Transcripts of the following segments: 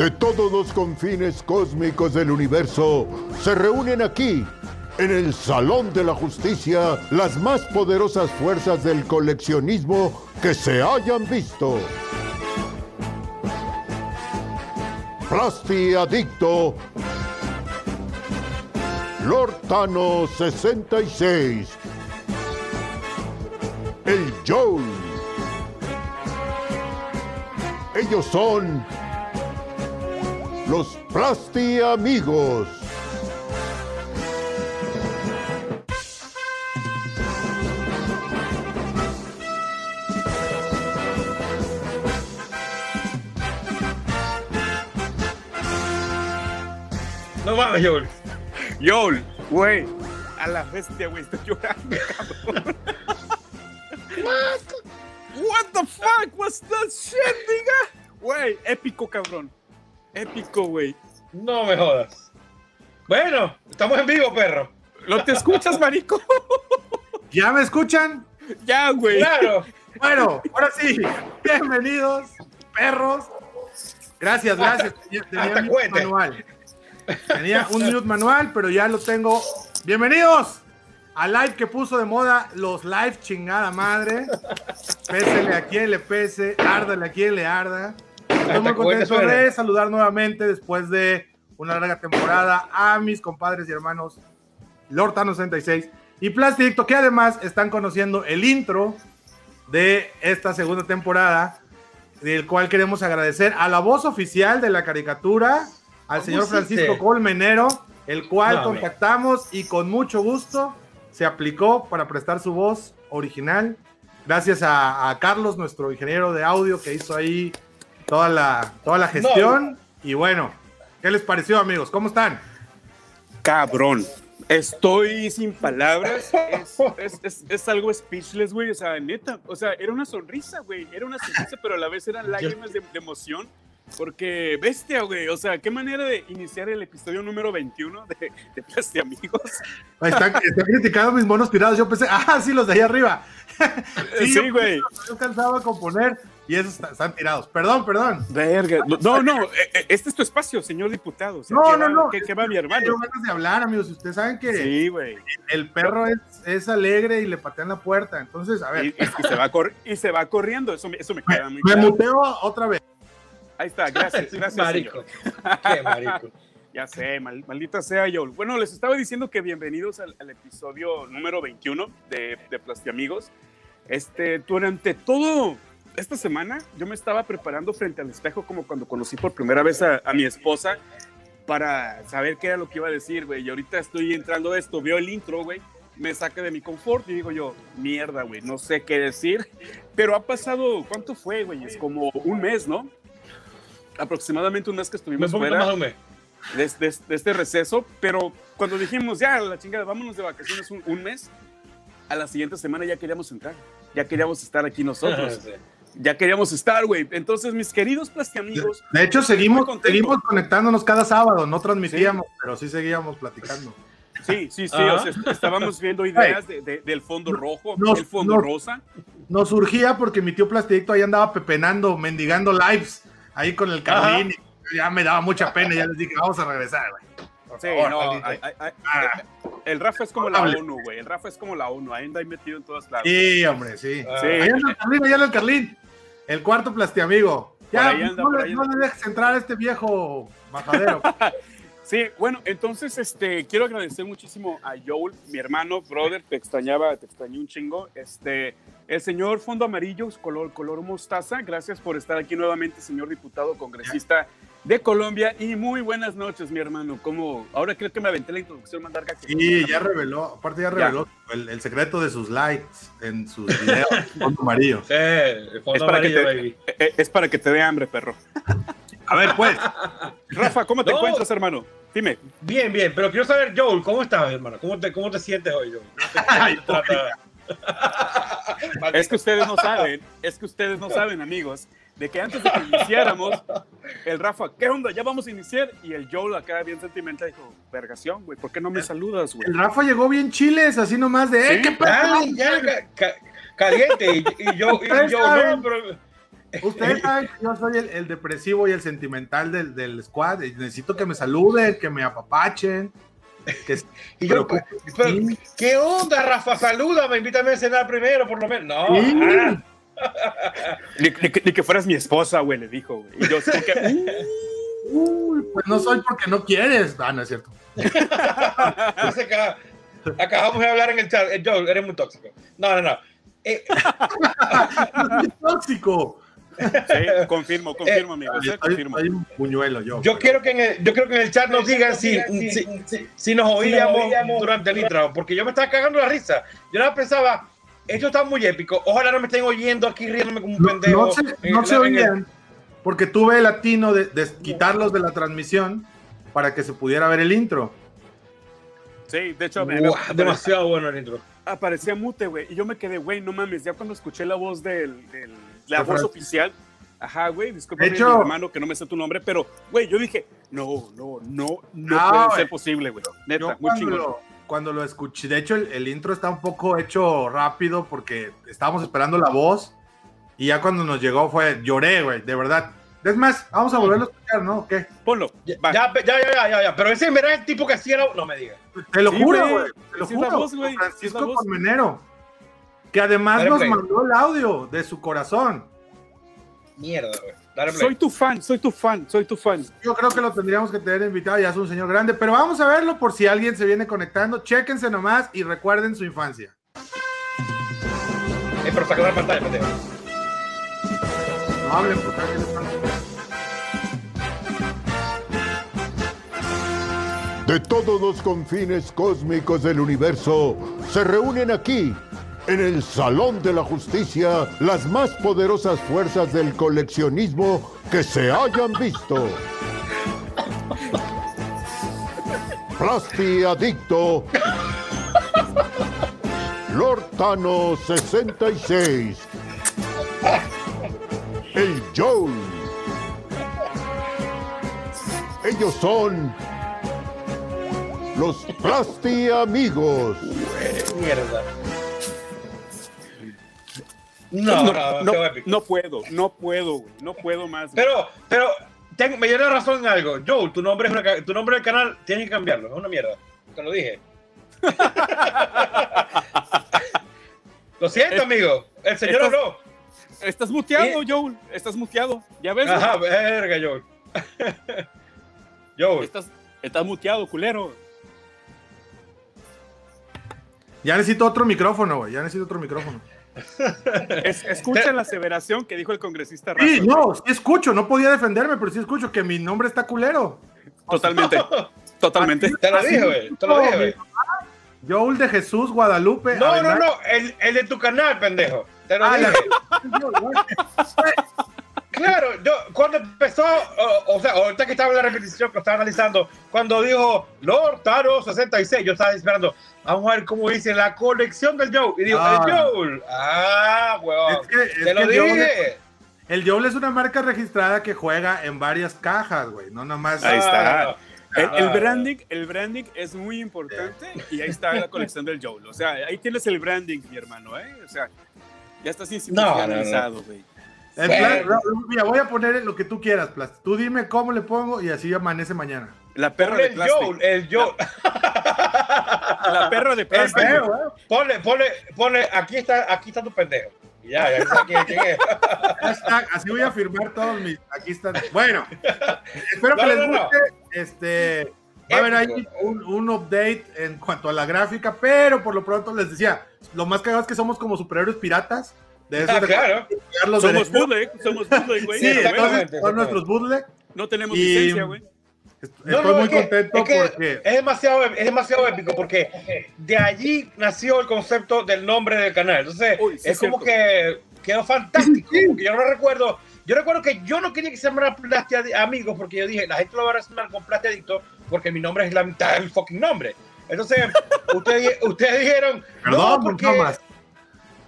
de todos los confines cósmicos del universo se reúnen aquí, en el Salón de la Justicia, las más poderosas fuerzas del coleccionismo que se hayan visto. Plasti Adicto, Lord Thanos 66, el Joel. Ellos son los Plasti Amigos. No mames, Joel. Joel, güey, a la bestia, güey, estoy llorando, cabrón. What the fuck was that shit, diga? Güey, épico, cabrón. Épico, güey. No me jodas. Bueno, estamos en vivo, perro. ¿Lo te escuchas, marico? ¿Ya me escuchan? ya, güey. Claro. Bueno, ahora sí, bienvenidos, perros. Gracias, gracias. Tenía, un mute manual. Tenía un mute manual, pero ya lo tengo. Bienvenidos al live que puso de moda los live chingada madre. Pésele a quien le pese, árdale a quien le arda. Estoy muy contento de saludar nuevamente después de una larga temporada a mis compadres y hermanos Lord Thanos 66 y Plasticto, que además están conociendo el intro de esta segunda temporada, del cual queremos agradecer a la voz oficial de la caricatura, al ¿Cómo señor? Francisco Colmenero, el cual No, contactamos y con mucho gusto se aplicó para prestar su voz original. Gracias a, a Carlos, nuestro ingeniero de audio, que hizo ahí toda la, toda la gestión. Y bueno, ¿qué les pareció, amigos? ¿Cómo están? Cabrón. Estoy sin palabras. Es, es, es, es algo speechless, güey. O sea, neta. O sea, era una sonrisa, güey. Era una sonrisa, pero a la vez eran lágrimas de, de emoción. Porque, bestia, güey. O sea, qué manera de iniciar el episodio número 21 de, de Plasti Amigos. Están, están criticando mis monos tirados. Yo pensé, ah, sí, los de ahí arriba. Sí, yo- güey. Yo alcanzaba a componer y esos está- están tirados. Perdón, perdón. Verga. No, no. eh, eh, Este es tu espacio, señor diputado. O sea, No, ¿qué no, va- no. ¿Qué, qué va mi hermano? Tengo ganas de hablar, amigos. Ustedes saben que Sí, güey. el perro es, es alegre y le patean la puerta. Entonces, a ver, Y, se va cor- y se va corriendo. Eso, me- eso me queda muy me claro. muteo otra vez. Ahí está. Gracias. Gracias, marico. señor. Qué marico. Ya sé, mal- maldita sea yo. Bueno, les estaba diciendo que bienvenidos al, al episodio número 21 de, de Plastiamigos. Este, durante todo esta semana yo me estaba preparando frente al espejo como cuando conocí por primera vez a, a mi esposa para saber qué era lo que iba a decir, güey. Y ahorita estoy entrando a esto, veo el intro, güey, me saca de mi confort y digo yo, mierda, güey, no sé qué decir. Pero ha pasado, ¿cuánto fue, güey? Es como un mes, ¿no? Aproximadamente un mes que estuvimos fuera más de un mes. de, de- de este receso, pero cuando dijimos ya, la chingada, vámonos de vacaciones un, un mes, a la siguiente semana ya queríamos entrar, ya queríamos estar aquí nosotros, Sí. Ya queríamos estar, güey. Entonces, mis queridos plastiamigos, De hecho, seguimos, seguimos conectándonos cada sábado. No transmitíamos, pero sí seguíamos platicando. sí, sí, sí, o sea, estábamos viendo ideas de- de- del fondo rojo, No, el fondo rosa. Nos surgía porque mi tío Plasticto ahí andaba pepenando, mendigando lives ahí con el Carlín. y Ya me daba mucha pena. Ya les dije, vamos a regresar, güey. Sí, favor, no, maldito. ay, ay, ay, Ah. el Rafa es como la. ONU, güey. El Rafa es como la ONU, ahí anda ahí metido en todas lados. Sí, hombre, sí. Ah. Sí. Ahí anda el Carlín, ahí anda el Carlín. El cuarto plastiamigo. Ya, anda, no, le dejes entrar a este viejo majadero. Sí, bueno, entonces este, quiero agradecer muchísimo a Joel, mi hermano, brother, te extrañaba, te extrañé un chingo. Este, el señor Fondo Amarillo, color, color mostaza, gracias por estar aquí nuevamente, señor diputado congresista de Colombia. Y muy buenas noches, mi hermano. Como ahora creo que me aventé la introducción más larga que Sí, ya reveló, aparte ya reveló el, el secreto de sus likes en sus videos. Fondo amarillo. Sí, el fondo Es para, que te, baby. eh, es para que te dé hambre, perro. A ver, pues. Rafa, ¿cómo te No. encuentras, hermano? Dime. Bien, bien, pero quiero saber, Joel, ¿cómo estás, hermano? ¿Cómo te, cómo te sientes hoy, Joel? ¿Cómo te- cómo te trata? Es que ustedes no saben, es que ustedes no saben, amigos, de que antes de que iniciáramos, el Rafa, ¿qué onda? Ya vamos a iniciar. Y el Joel acá bien sentimental dijo, vergación, güey, ¿por qué no me saludas, güey? El Rafa llegó bien chiles, así nomás de, ¡eh, Sí. qué pedo! Dale, ya, ca- ca- caliente. Y, y yo, y yo, Ustedes saben. no, pero Ustedes saben que yo soy el, el depresivo y el sentimental del, del squad. y necesito que me saluden, que me apapachen. Que, Y yo, pero- pero, sí. ¿qué onda, Rafa? Salúdame, invítame a cenar primero, por lo menos. No, Sí. ah, Ni, ni que- ni que fueras mi esposa, güey, le dijo, güey. Y yo, como que, Uy, pues no soy porque no quieres. Ah, no es cierto. acá- acabamos de hablar en el chat. Eh, Joel, eres muy tóxico. No, no, no. Eh, No tóxico. sí, confirmo, confirmo, amigo. sí, Soy, confirmo. soy un puñuelo yo. yo quiero que en el, yo creo que en el chat nos digan si, si, si nos oíamos durante el intro, porque yo me estaba cagando la risa. Yo nada pensaba, esto está muy épico. Ojalá no me estén oyendo aquí riéndome como un No, pendejo. no se, no se oían porque tuve el latino de, de quitarlos de la transmisión para que se pudiera ver el intro. Sí, de hecho, demasiado bueno el intro. aparecía mute, güey. Y yo me quedé, güey, no mames. Ya cuando escuché la voz del, del- la De voz oficial, ajá, güey, hecho- hermano, que no me sé tu nombre, pero, güey, yo dije, no, no, no, no No, puede güey. ser posible, güey. Neta, Yo muy chingón. lo, cuando lo escuché, de hecho el, el intro está un poco hecho rápido porque estábamos esperando la voz y ya cuando nos llegó fue, lloré, güey, de verdad. Es más, vamos a volverlo a escuchar, ¿no? ¿Qué? Ponlo. Ya, ya, ya, ya, ya, ya, Pero ese en verdad es el tipo que hacía. No me digas. Te lo Sí, juro, güey. Te lo juro. Francisco. Colmenero. Que además nos play. mandó el audio de su corazón. Mierda, güey. Dale play. Soy tu fan, soy tu fan, soy tu fan. Yo creo que lo tendríamos que tener invitado, ya es un señor grande, pero vamos a verlo por si alguien se viene conectando. Chéquense nomás y recuerden su infancia. Eh, pero saca la pantalla, pendejo. No hablen, puta, que les pasa? De todos los confines cósmicos del universo se reúnen aquí, en el Salón de la Justicia, las más poderosas fuerzas del coleccionismo que se hayan visto. Plasti Adicto, Lord Thanos 66, el Joel. Ellos son los Plasti Amigos. Mierda. No, No, no, no, demasiado épico. no puedo, no puedo, güey. No puedo más. güey. Pero, pero, tengo, me dio la razón en algo. Joel, tu nombre, es una, tu nombre del canal tienes que cambiarlo. Es una mierda. Te lo dije. lo siento, Es- amigo. El señor Estás- habló. Estás muteado, Joel. Estás muteado. Ya ves. güey? Ajá, verga, Joel. Joel. Estás, estás muteado, culero. Ya necesito otro micrófono, güey. Ya necesito otro micrófono. Es- escucha la aseveración que dijo el congresista Rafa. Sí, no, sí escucho. No podía defenderme, pero sí escucho que mi nombre está culero. Totalmente. Totalmente. Te lo dije, güey. Te lo dije, güey. Joel de Jesús, Guadalupe. No, no, no. El, el de tu canal, pendejo. Te lo Ah, dije. la- Claro, yo cuando empezó, o, o sea, ahorita que estaba en la repetición que estaba analizando, cuando dijo Lord Taro 66, yo estaba esperando, vamos a ver cómo dice la colección del Joe. Y digo, Ah. el Joel. Ah, huevón. Es que, es Te lo Joel- dije. el Joel es una marca registrada que juega en varias cajas, güey. No nomás. Ahí está. Ah, El, el ah. branding, el branding es muy importante y ahí está la colección del Joel. O sea, ahí tienes el branding, mi hermano, ¿eh? O sea, ya estás institucionalizado, güey. En plan, no, mira, voy a poner lo que tú quieras, Plas. Tú dime cómo le pongo y así amanece mañana. La perra Ponle de el plástico. Joel, el Joel. La perra de plástico. feo, güey. Ponle, ponle, ponle, aquí está, aquí está tu pendejo. Ya, ya sé quién, quién es. Hashtag, así voy a firmar todos mis. Aquí están. Bueno, espero que No, les no, no. guste. Este. Va a haber ahí un, un update en cuanto a la gráfica, pero por lo pronto les decía, lo más cagado es que somos como superhéroes piratas. De esos Ah, claro. Somos derechos. bootleg, somos bootleg, güey. Sí, entonces exactamente, son nuestros bootleg. no tenemos y- licencia, güey. No, Estoy no, muy es que- contento es que porque. es demasiado, es demasiado épico porque de allí nació el concepto del nombre del canal. Entonces, Uy, sí, es como cierto. que quedó fantástico. Porque yo no recuerdo, yo recuerdo que yo no quería que se llamara Plasti Adi- Amigos porque yo dije, la gente lo va a relacionar con Plasti Adicto porque mi nombre es la mitad del fucking nombre. Entonces, ustedes, ustedes dijeron, Perdón, no, porque no más.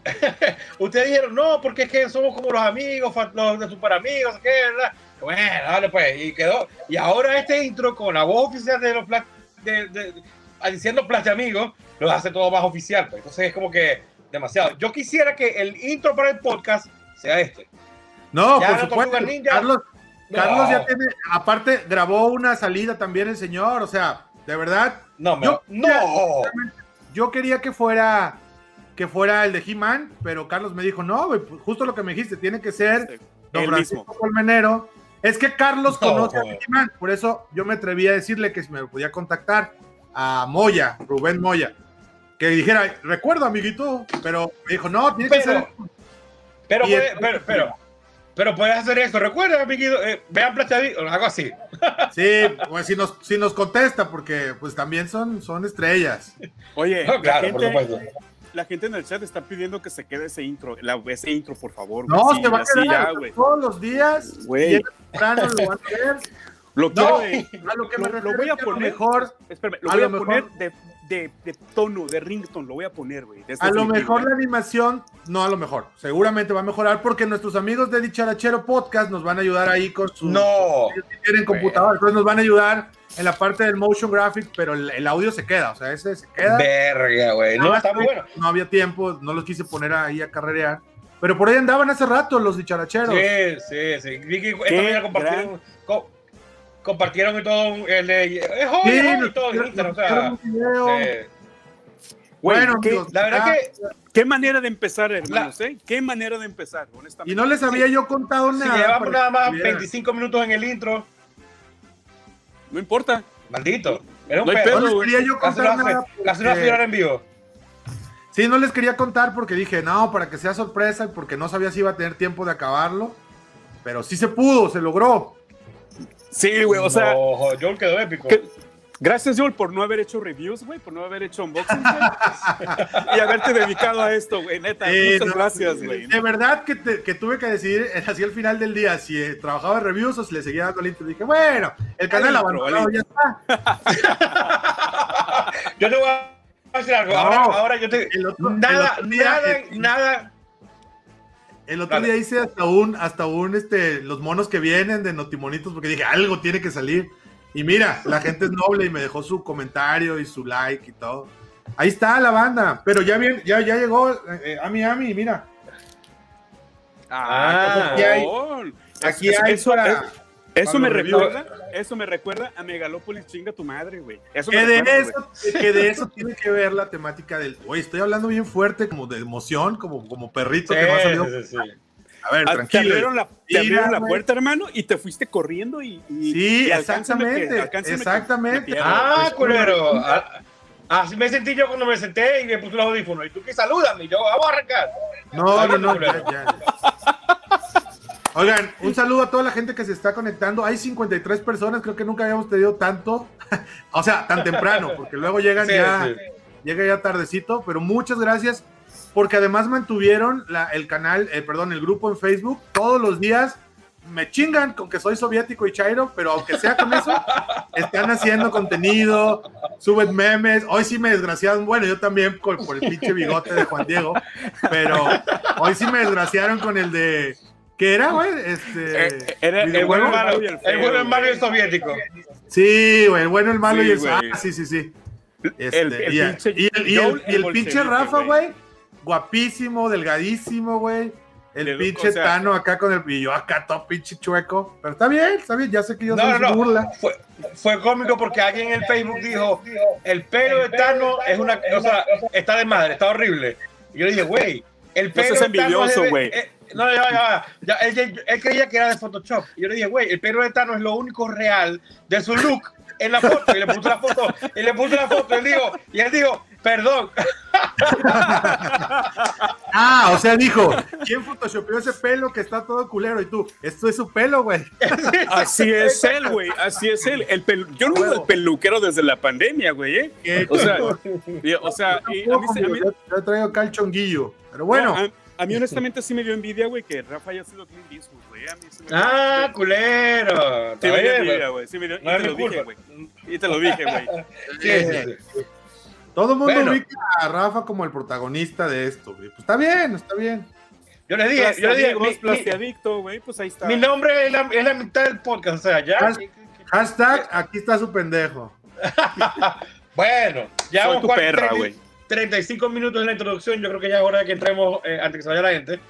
ustedes dijeron, no, porque es que somos como los amigos, los de super amigos, ¿qué? ¿verdad? Bueno, dale pues, y quedó. Y ahora este intro con la voz oficial de los pla- de, de- de- diciendo Plasti Amigos, lo hace todo más oficial. Pues. Entonces es como que demasiado. Yo quisiera que el intro para el podcast sea este. No, Ya por no supuesto. Carlos, No. Carlos ya tiene, aparte grabó una salida también el señor, o sea, de verdad, No, me- Yo- no. yo quería que fuera que fuera el de He-Man, pero Carlos me dijo, no, güey, pues, justo lo que me dijiste, tiene que ser Don El Francisco mismo. Colmenero. Es que Carlos No, conoce a. He-Man, por eso yo me atreví a decirle que si me podía contactar a Moya, Rubén Moya, que dijera, recuerdo, amiguito, pero me dijo, no, tiene que Pero- ser. Pero, puede- el- pero, pero, pero puedes hacer eso. Recuerda, amiguito, eh, vean Plastadito, algo así. Sí, pues si nos, si nos contesta, porque pues también son, son estrellas. Oye, No, claro, la, por gente, supuesto. La gente en el chat está pidiendo que se quede ese intro, la- ese intro, por favor. No, güey. Sí, se va a quedar ya, güey. todos los días. Güey. temprano lo van a ver. Lo No, quiero a lo que me lo- lo refiero voy a lo poner- mejor, Espérame, lo A voy a, lo poner mejor- de, de, de tono, de ringtone, lo voy a poner, güey. a lo mejor la animación, no a lo mejor, seguramente va a mejorar porque nuestros amigos de Dicharachero Podcast nos van a ayudar ahí con sus No. ellos tienen computadora, entonces nos van a ayudar en la parte del motion graphic, pero el, el audio se queda, o sea, ese se queda. Verga, güey. No, más está muy bueno. No había tiempo, no los quise poner ahí a carrerear, pero por ahí andaban hace rato los dicharacheros. Sí, sí, sí. Esta mañana compartieron, compartieron y todo el de. Es joven, Sí, y todo Instagram, o sea. eh, Bueno, ¿qué, amigos, la verdad ah, que qué manera de empezar, hermanos, ¿eh? Qué manera de empezar, honestamente. Y no les había yo contado si nada. llevamos para nada más estuvieran. 25 minutos en el intro, No importa. maldito. Era un No pedo. No les güey. quería yo contar nada. hace porque- en vivo. Sí, no les quería contar porque dije, no, para que sea sorpresa y porque no sabía si iba a tener tiempo de acabarlo. Pero sí se pudo, se logró. Sí, güey, o sea, No, Joel quedó épico. que- gracias, Joel, por no haber hecho reviews, güey, por no haber hecho unboxing, güey, y haberte dedicado a esto, güey, neta. Eh, muchas no, gracias, güey. De verdad que, te- que tuve que decidir eh, así al final del día si eh, trabajaba en reviews o si le seguía dando el intro. Dije, bueno, el canal abandonado al ya está. Yo te voy a decir algo. No. Ahora, ahora yo te. El otro- Nada, el otro nada, eh, nada. El otro Dale. día hice hasta un, hasta un, este, los monos que vienen de Notimonitos porque dije, algo tiene que salir. Y mira, la gente es noble y me dejó su comentario y su like y todo. Ahí está la banda, pero ya bien, ya, ya llegó eh, eh, Ami Ami, mira. Ah, aquí hay-. Aquí hay eso, para- eso- eso me recuerda, eso me recuerda a Megalópolis chinga tu madre, güey. Eso Que me de, recuerda, eso, que de eso tiene que ver la temática del. Güey, estoy hablando bien fuerte, como de emoción, como, como perrito Sí, que me ha salido. sí, sí. A ver, Ah, Te tranquilo. abrieron la, te Mira, abrieron la güey. puerta, hermano, y te fuiste corriendo y. y- Sí, y alcánzame que- exactamente, que exactamente. Ah, Pues, culero. Ah, Así me sentí yo cuando me senté y me puse los audífonos. Y tú que salúdame. Y yo, vamos a arrancar. No, no, no. Culero. ya, ya. Oigan, un saludo a toda la gente que se está conectando. Hay 53 personas, creo que nunca habíamos tenido tanto. o sea, tan temprano, porque luego llegan Sí, ya, sí. llega ya tardecito. Pero muchas gracias, porque además mantuvieron la- el canal, eh, perdón, el grupo en Facebook todos los días. Me chingan con que soy soviético y chairo, pero aunque sea con eso, están haciendo contenido, suben memes. Hoy sí me desgraciaron, bueno, yo también con- por el pinche bigote de Juan Diego, pero hoy sí me desgraciaron con el de. ¿Qué era, güey? Este. Eh, era el bueno, el malo y el el feo, bueno, el malo y el güey. soviético. Sí, güey, el bueno, el malo Sí, y el. güey. Ah, sí, sí, sí. Este, El- el y, pinche y el, y el- Joel, y el el pinche Rafa, güey. Guapísimo, delgadísimo, güey. El Le- pinche o sea- Tano acá con el. Y yo acá todo pinche chueco. Pero está bien, está bien. Ya sé que yo No, soy no, no. burla. Fue, fue cómico porque alguien en el Facebook dijo: el pelo de Tano es una. O sea, está de madre, está horrible. Y yo le dije, güey, el pelo seas de Tano. es envidioso, güey. No, ya, ya, ya. Él, él- él creía que era de Photoshop. Y yo le dije, güey, el pelo de Tano es lo único real de su look en la foto. Y le puse la foto. Y le puse la foto. Y él dijo, y él dijo, perdón. Ah, o sea, dijo, ¿quién photoshopeó ese pelo que está todo culero? Y tú, esto es su pelo, güey. Así es él, güey. Así es él. El pelu- Yo no veo el peluquero desde la pandemia, güey. ¿eh? O sea, y- o sea, y a mí, se- a mí- yo, yo traigo acá el chonguillo. Pero bueno, no, a, a mí honestamente sí me dio envidia, güey, que Rafa haya sido Clint Eastwood, güey. A mí sí me dio- Ah, culero. sí me dio envidia, güey. Sí me dio, y No es te lo dije, güey. Y te lo dije, güey. Sí, sí, todo el mundo Bueno. ubica a Rafa como el protagonista de esto. güey. Pues está bien, está bien. Yo le dije, yo le dije, mi- Plastiadicto, güey, pues ahí está. mi nombre es la, es la mitad del podcast, o sea, ya. Has- Hashtag, aquí está su pendejo. Bueno, ya Soy tu perra, 30 güey. 35 minutos en la introducción. Yo creo que ya es hora de que entremos eh, antes que se vaya la gente.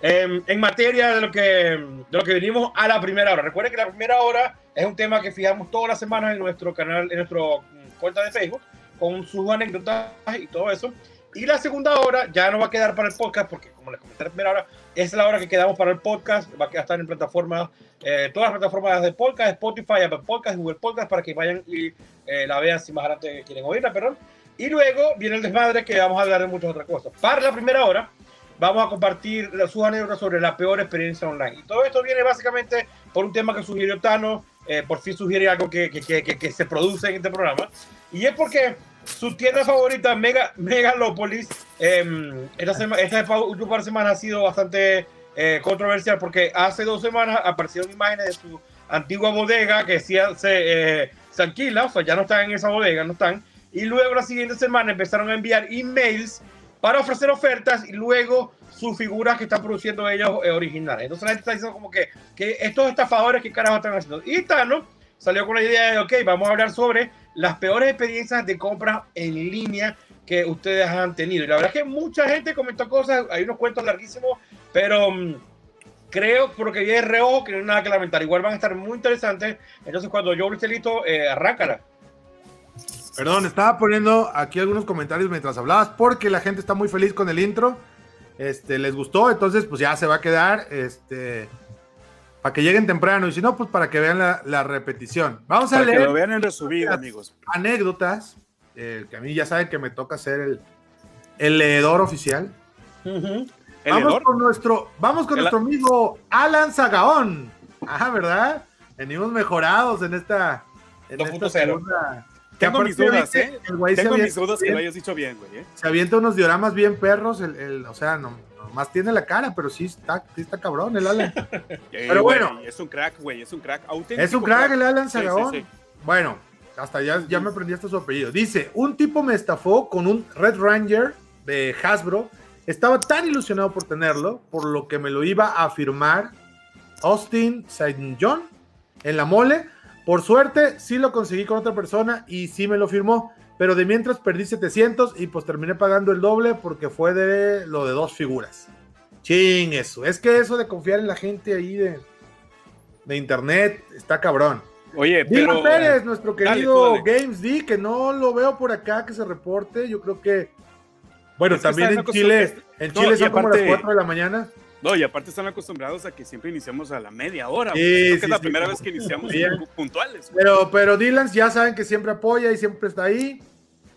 em, en materia de lo, que, de lo que venimos a la primera hora. Recuerden que la primera hora es un tema que fijamos todas las semanas en nuestro canal, en nuestro mm, cuenta de Facebook, con sus anécdotas y todo eso. Y la segunda hora ya no va a quedar para el podcast, porque como les comenté la primera hora, es la hora que quedamos para el podcast. Va a estar en plataformas, eh, todas las plataformas de podcast, Spotify, Apple Podcast, Google Podcast, para que vayan y eh, la vean si más adelante quieren oírla, perdón. Y luego viene el desmadre que vamos a hablar de muchas otras cosas. Para la primera hora, vamos a compartir sus anécdotas sobre la peor experiencia online. Y todo esto viene básicamente por un tema que sugirió Tano, eh, por fin sugiere algo que, que, que, que, se produce en este programa. Y es porque su tienda favorita, Mega, Megalopolis, eh, esta, semana, esta última semana ha sido bastante eh, controversial porque hace dos semanas aparecieron imágenes de su antigua bodega que se, eh, se alquila, o sea, ya no están en esa bodega, no están. Y luego la siguiente semana empezaron a enviar emails para ofrecer ofertas y luego sus figuras que están produciendo ellos eh, originales. Entonces la gente está diciendo como que, que estos estafadores, ¿qué carajo están haciendo? Y Tano salió con la idea de, ok, vamos a hablar sobre las peores experiencias de compra en línea que ustedes han tenido. Y la verdad es que mucha gente comentó cosas, hay unos cuentos larguísimos, pero um, creo, porque vi el reojo, que no hay nada que lamentar. Igual van a estar muy interesantes. Entonces, cuando yo esté listo, eh, arráncala. Perdón, estaba poniendo aquí algunos comentarios mientras hablabas, porque la gente está muy feliz con el intro. Este, les gustó, entonces pues ya se va a quedar. Este, para que lleguen temprano y si no, pues para que vean la, la repetición. Vamos a leer. Que lo vean en resumido, amigos. Anécdotas, eh, que a mí ya saben que me toca ser el, el leedor oficial. Uh -huh. ¿El vamos leedor? con nuestro, vamos con El- nuestro amigo Alan Zagaón. Ah, ¿verdad? Venimos mejorados en esta, en 2.0. esta segunda. Que Tengo mis dudas, ¿eh? Tengo mis dudas que lo hayas dicho bien, güey. ¿eh? se avienta unos dioramas bien perros, el, el- o sea, no, más tiene la cara, pero sí está, sí está cabrón el Alan. Pero bueno. Es un crack, güey. Es un crack. Auténtico Es un crack el Alan Zagaón. sí. Bueno, hasta ya, ya me aprendí hasta su apellido. Dice, un tipo me estafó con un Red Ranger de Hasbro. Estaba tan ilusionado por tenerlo, por lo que me lo iba a firmar Austin St. John en la mole. Por suerte, sí lo conseguí con otra persona y sí me lo firmó. Pero de mientras perdí 700 y pues terminé pagando el doble porque fue de lo de dos figuras. Ching, eso. Es que eso de confiar en la gente ahí de, de internet está cabrón. Oye, Dylan pero. Pérez, nuestro querido dale. Games D, que no lo veo por acá que se reporte. Yo creo que. Bueno, Es también en Chile, en Chile son como las 4 de la mañana. No, y aparte están acostumbrados a que siempre iniciamos a la media hora. Sí, que sí, es la sí, primera vez que iniciamos puntuales. güey. Pero, pero Dylan ya saben que siempre apoya y siempre está ahí.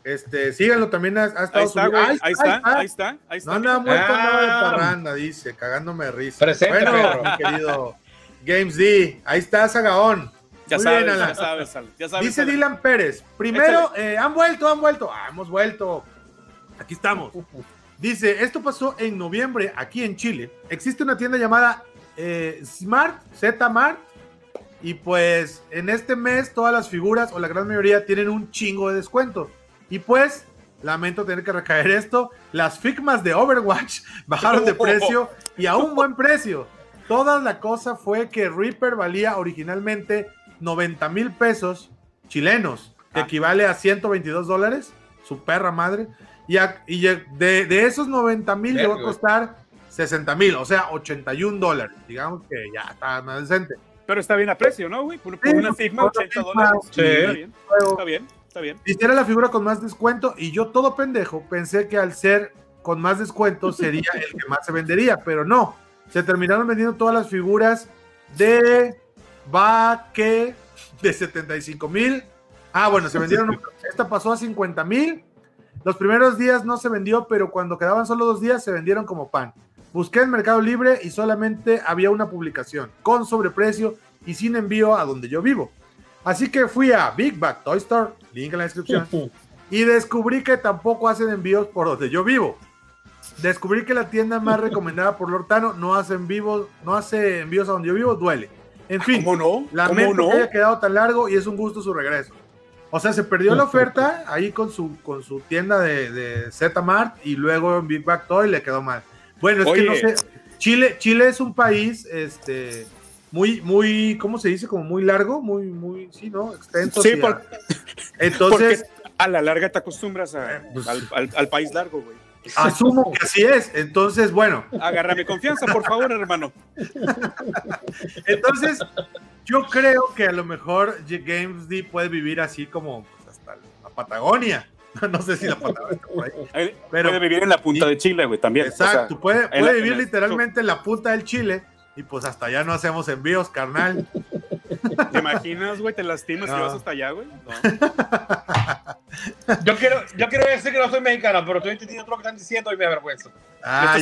Este, síganlo también. Ha, ha estado Ahí está. Ahí está, ahí está, ahí No está. anda muerto, andaba de Ah. parranda, dice, cagándome de risa. Presente, bueno, mi querido Games D, ahí está Sagaón. Ya sabes, bien, ya sabes, ya sabes. Dice. Dylan Pérez. Primero, eh, han vuelto, han vuelto. Ah, hemos vuelto. Aquí estamos. Dice, esto pasó en noviembre aquí en Chile. Existe una tienda llamada eh, Smart, Z Mart. Y pues en este mes todas las figuras o la gran mayoría tienen un chingo de descuento. Y pues, lamento tener que recaer esto, las Figmas de Overwatch bajaron de precio y a un buen precio. Toda la cosa fue que Reaper valía originalmente 90 mil pesos chilenos, que Ah. equivale a 122 dólares, su perra madre. Y, a- y de, de esos 90 mil llegó a Verga. costar 60 mil, o sea, 81 dólares. Digamos que ya está más decente. Pero está bien a precio, ¿no, güey? Por, por Sí, una una 80 Figma, dólares. sí. Está bien, está bien, está bien. Hiciera la figura con más descuento y yo todo pendejo pensé que al ser con más descuento sería el que más se vendería, pero no. Se terminaron vendiendo todas las figuras de Baque de 75 mil. Ah, bueno, se vendieron. Esta pasó a 50 mil. Los primeros días no se vendió, pero cuando quedaban solo dos días se vendieron como pan. Busqué en Mercado Libre y solamente había una publicación con sobreprecio y sin envío a donde yo vivo. Así que fui a Big Bag Toy Store, link en la descripción, y descubrí que tampoco hacen envíos por donde yo vivo. Descubrí que la tienda más recomendada por Lortano no hace envíos, no hace envíos a donde yo vivo, duele. En fin, ¿Cómo no? ¿Cómo lamento no? que haya quedado tan largo y es un gusto su regreso. O sea, se perdió la oferta ahí con su, con su tienda de, de Z-Mart y luego en Big Bag Toy le quedó mal. Bueno, es que no sé. Chile, Chile es un país este, muy, muy, ¿cómo se dice? Como muy largo, muy, muy, sí, ¿no? Extenso. Sí, sí, por- Entonces, Porque a la larga te acostumbras a- Eh, pues- al, al- al país largo, güey. Asumo que así es. Entonces, bueno, Agárrame confianza, por favor, hermano. entonces yo creo que a lo mejor Games D puede vivir así como pues, hasta la Patagonia. No sé si la Patagonia está por ahí. Pero- puede vivir en la punta de Chile, güey, también. Exacto, puede, en puede la- vivir en literalmente en la punta del Chile y pues hasta allá no hacemos envíos, carnal. ¿Te imaginas, güey? Te lastimas y No. vas hasta allá, güey. No. Yo quiero, yo quiero decir que no soy mexicano, pero estoy entendiendo todo lo que están diciendo y me avergüenza. Ah,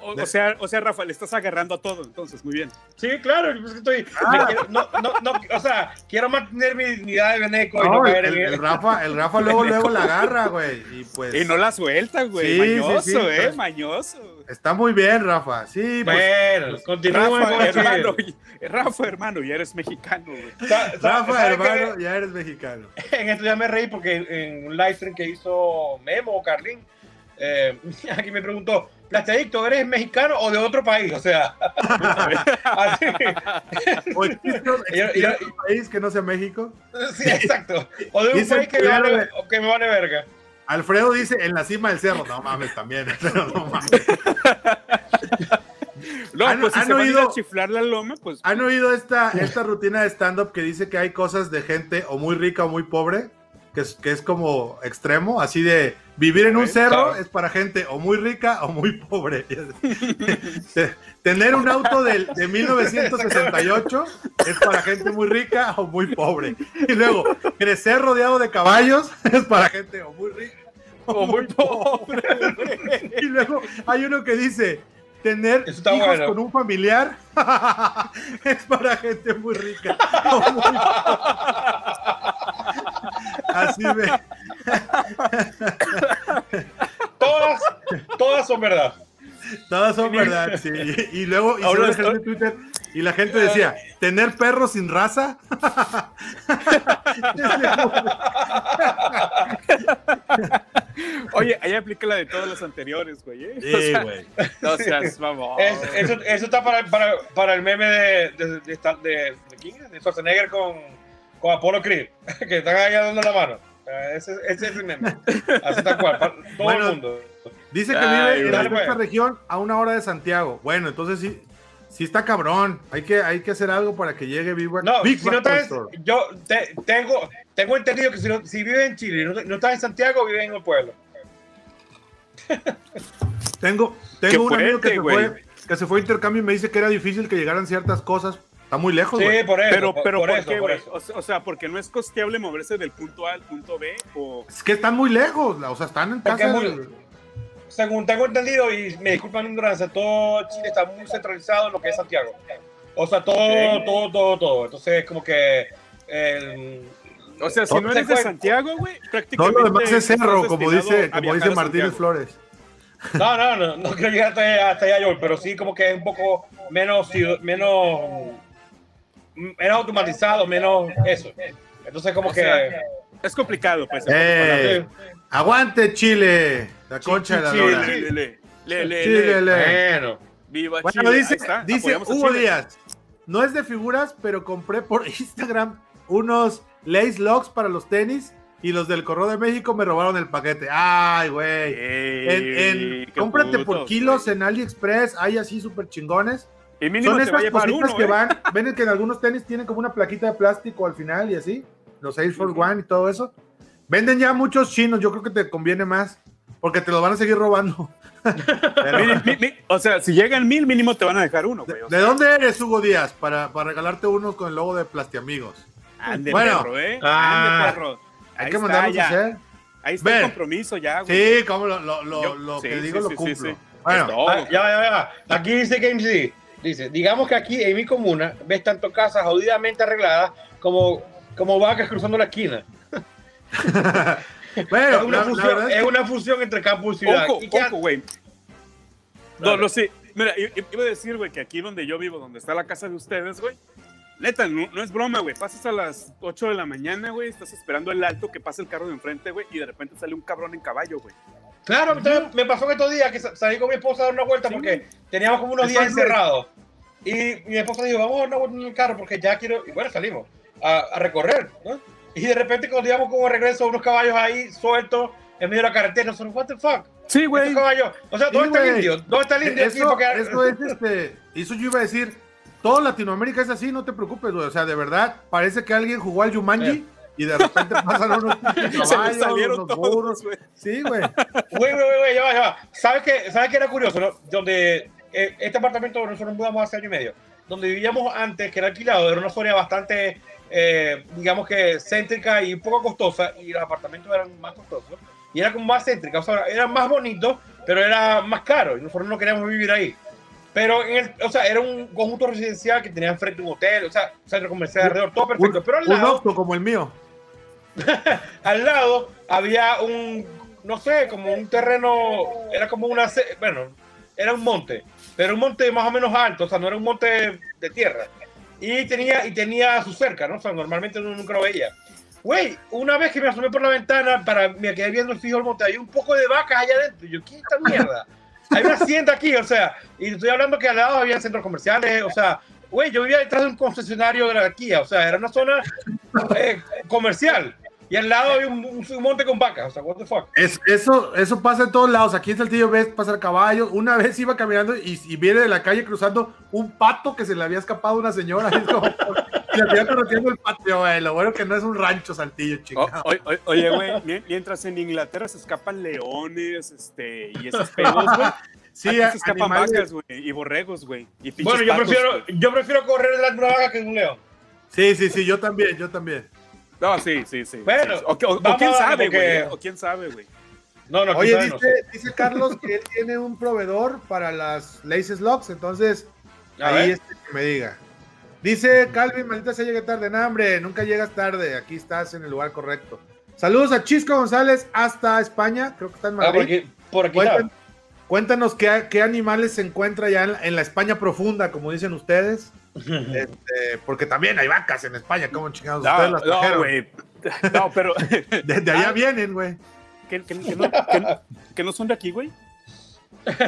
o, o sea, o sea, Rafa, le estás agarrando a todo, entonces, muy bien. Sí, claro, yo pues que estoy. Ah. me quiero- no, no, no, o sea, quiero mantener mi dignidad de veneco y no, No, caer el, en el Rafa, el Rafa luego, luego la agarra, güey. Y pues Y no la suelta, güey. Sí, sí, mañoso, sí, eh, pues. mañoso. está muy bien, Rafa. Sí, pues, Bueno, continúen Rafa, con el hermano, Rafa, hermano, ya eres mexicano, güey. Rafa, hermano, ya eres mexicano. En esto ya me reí porque en un live stream que hizo Memo o Carlín, eh, aquí me preguntó, Plastiadicto, ¿eres mexicano o de otro país? O sea, así. O existe, existe Yo- yo- otro país que no sea México. Sí, exacto. O de un Dice país que me, vale, de- o que me vale verga. Alfredo dice en la cima del cerro. No mames, también. No mames. No, ¿Han- pues si han se van a oído- chiflar la loma, pues ¿Han oído esta, esta rutina de stand-up que dice que hay cosas de gente o muy rica o muy pobre? Que es, que es como extremo, así de vivir en un cerro claro. es para gente o muy rica o muy pobre. Te- Tener un auto del- de 1968 es para gente muy rica o muy pobre. Y luego, crecer rodeado de caballos es para gente o muy rica o muy pobre. Y luego hay uno que dice, tener hijos bueno. con un familiar es para gente muy rica. muy. Así ve. Todas, todas son verdad. Todas son verdad, sí. Y luego Ahora gente en Twitter y la gente decía, ¿tener perros sin raza? Oye, ahí aplica la de todas las anteriores, güey. ¿eh? O Sí, sea, güey. No seas mamón. Es- eso, eso está para, para, para el meme de, de, de, de, de Schwarzenegger con, con Apolo Creed, que están ahí dando la mano. Ese, ese es el meme. Así tal cual, para todo Bueno, el mundo. Dice que Ay, vive en esta región a una hora de Santiago. Bueno, entonces sí, sí está cabrón. Hay que, hay que hacer algo para que llegue Mac. No, Big si no Mac Store. yo te- tengo, tengo entendido que si, no, si vives en Chile y no, no estás en Santiago, vives en el pueblo. Tengo, tengo un amigo que se, fue, que se fue a intercambio y me dice que era difícil que llegaran ciertas cosas. Está muy lejos, Sí, por eso. Pero, por, pero por ¿por, eso, qué, por güey? eso. O, sea- porque no es costeable moverse del punto A al punto B o... Es que están muy lejos, o sea, están en Porque casa. es muy- del- Según tengo entendido, y me disculpan mi ignorancia, todo Chile está muy centralizado en lo que es Santiago. O sea, todo, todo, todo, todo. Entonces, como que. el- O sea, si Todo no se eres de Santiago, güey, Todo prácticamente... lo demás es cerro, como dice, como dice Martínez. Flores. No, no, no, no quiero llegar hasta allá, hasta allá yo, pero sí como que es un poco menos, menos, menos automatizado, menos eso. Entonces, como O que. sea, Es complicado, pues. Eh, aguante Chile, la concha de la Chile, lora. Le, le, le, le, le, Chile, le. le. bueno. Viva Bueno, Chile. dice, está, dice Hugo Chile. Díaz, no es de figuras, pero compré por Instagram unos Lace Locks para los tenis y los del Correo de México me robaron el paquete. Ay, güey. Ey, En, en- cómprate por kilos güey. en AliExpress, hay así súper chingones. Y mínimo Son te va a esas llevar cositas uno, que ¿eh? van, ven que en algunos tenis tienen como una plaquita de plástico al final y así, los Air Force Ujú. One y todo eso. Venden ya muchos chinos, yo creo que te conviene más, porque te los van a seguir robando. Pero- Mini- mi- mi- o sea, si llegan mil, mínimo te van a dejar uno, güey. O ¿De sea, dónde eres, Hugo Díaz? Para, para regalarte unos con el logo de Plastiamigos. ande, Bueno. perro, ¿eh? Ah. Ande, perro. Hay Ahí que está, mandarlos a hacer. Ahí está Ven. el compromiso ya, güey. Sí, como lo, lo, lo, Yo- lo sí, que sí, digo sí, lo cumplo. sí. Bueno, todo, Ah, ya, ya, ya. Aquí dice GameCD. Dice, digamos que aquí en mi comuna ves tanto casas jodidamente arregladas como, como vacas cruzando la esquina. bueno, es, una la- la fusión, verdad es es una fusión entre campo y ciudad. Ojo, ¿Y qué ojo, güey. No, no sé. Mira, iba a decir, güey, que aquí donde yo vivo, donde está la casa de ustedes, güey. Neta, no, no es broma, güey. Pasas a las 8 de la mañana, güey. Estás esperando el alto que pase el carro de enfrente, güey. Y de repente sale un cabrón en caballo, güey. Claro, me pasó que estos días que sa- salí con mi esposa a dar una vuelta Sí. porque teníamos como unos días encerrados. Y mi esposa dijo, vamos a dar una vuelta en el carro porque ya quiero. Y bueno, salimos a, a recorrer. ¿no? Y de repente, cuando íbamos como regreso, unos caballos ahí sueltos en medio de la carretera. Nosotros, what the fuck? Sí, güey. O sea, ¿dónde Sí, está el güey. indio? ¿Dónde está el indio? aquí? Eso, Porque- eso es este. Eso yo iba a decir. Todo Latinoamérica es así, no te preocupes, güey. O sea, de verdad, parece que alguien jugó al Yumanji y de repente pasan unos caballos, salieron unos todos, burros. güey. Sí, güey. Güey, güey, güey, ya va, ya va. ¿Sabes qué, ¿Sabes qué era curioso? no? Donde eh, este apartamento nosotros nos mudamos hace año y medio. Donde vivíamos antes, que era alquilado, era una zona bastante, eh, digamos que céntrica y un poco costosa. Y los apartamentos eran más costosos. Y era como más céntrica. O sea, eran más bonitos, pero era más caro. Y nosotros no queríamos vivir ahí. Pero, en el, o sea, era un conjunto residencial que tenía enfrente un hotel, o sea, un centro comercial alrededor, todo perfecto. Un, pero al un lado, octo como el mío. al lado había un, no sé, como un terreno, era como una, bueno, era un monte, pero un monte más o menos alto, o sea, no era un monte de tierra. Y tenía, y tenía su cerca, ¿no? O sea, normalmente uno nunca lo veía. Güey, una vez que me asomé por la ventana para me quedé viendo fijo el monte, hay un poco de vacas allá adentro. Y yo, ¿qué es esta mierda? Hay una hacienda aquí, o sea, y estoy hablando que al lado había centros comerciales, o sea, güey, yo vivía detrás de un concesionario de la o sea, era una zona eh, comercial. Y al lado había un, un- un monte con vacas, o sea, what the fuck. Es, eso, eso pasa en todos lados. Aquí en Saltillo ves pasar caballos. Una vez iba caminando y, y viene de la calle cruzando un pato que se le había escapado a una señora. Es como, y la tenía corriendo el patio, güey. Lo bueno que no es un rancho Saltillo, O- chica. o- o- oye, güey, mien- mientras en Inglaterra se escapan leones, este, y esos pedos, güey. sí, aquí se escapan animales- vacas, güey, y borregos, güey. y Bueno, yo patos, prefiero, yo prefiero correr delante de una vaca que de un león. Sí, sí, sí, yo también, yo también. No, sí, sí, sí. Sí. O, o- o vamos quién sabe, porque- güey. O quién sabe, güey. No, no, Oye, dice, no sé. dice Carlos que él tiene un proveedor para las Laces Locks, entonces A ahí ver. este que me diga. Dice Calvin, maldita se llegue tarde, no, hombre, nunca llegas tarde, aquí estás en el lugar correcto. Saludos a Chisco González hasta España, creo que está en Ah, Madrid. por aquí, por aquí está. Cuéntanos qué, qué animales se encuentra ya en, la- en la España profunda, como dicen ustedes. Este, porque también hay vacas en España, como chingados ustedes No, las no, trajeron. güey. No, pero. Desde allá Ah. vienen, güey. ¿Que, que- que no, que no- que no son de aquí, güey?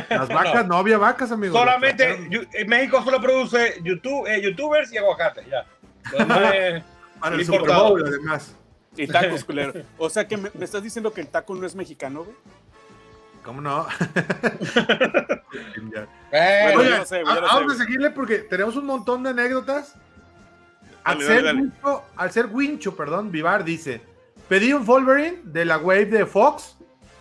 Las vacas, no, había vacas, amigos. las Solamente, en México solo produce YouTube, eh, youtubers y aguacate, ya. Lo demás es- para el Super. Bowl, además. Y tacos, culero. O sea que me, me estás diciendo que el taco no es mexicano, güey. ¿Cómo no? Eh, Bueno, Oye, sé, sé, vamos a seguirle porque tenemos un montón de anécdotas. Al Dale, ser, dale, dale. Wincho, al ser Wincho, perdón, Vivar dice, pedí un Wolverine de la Wave de Fox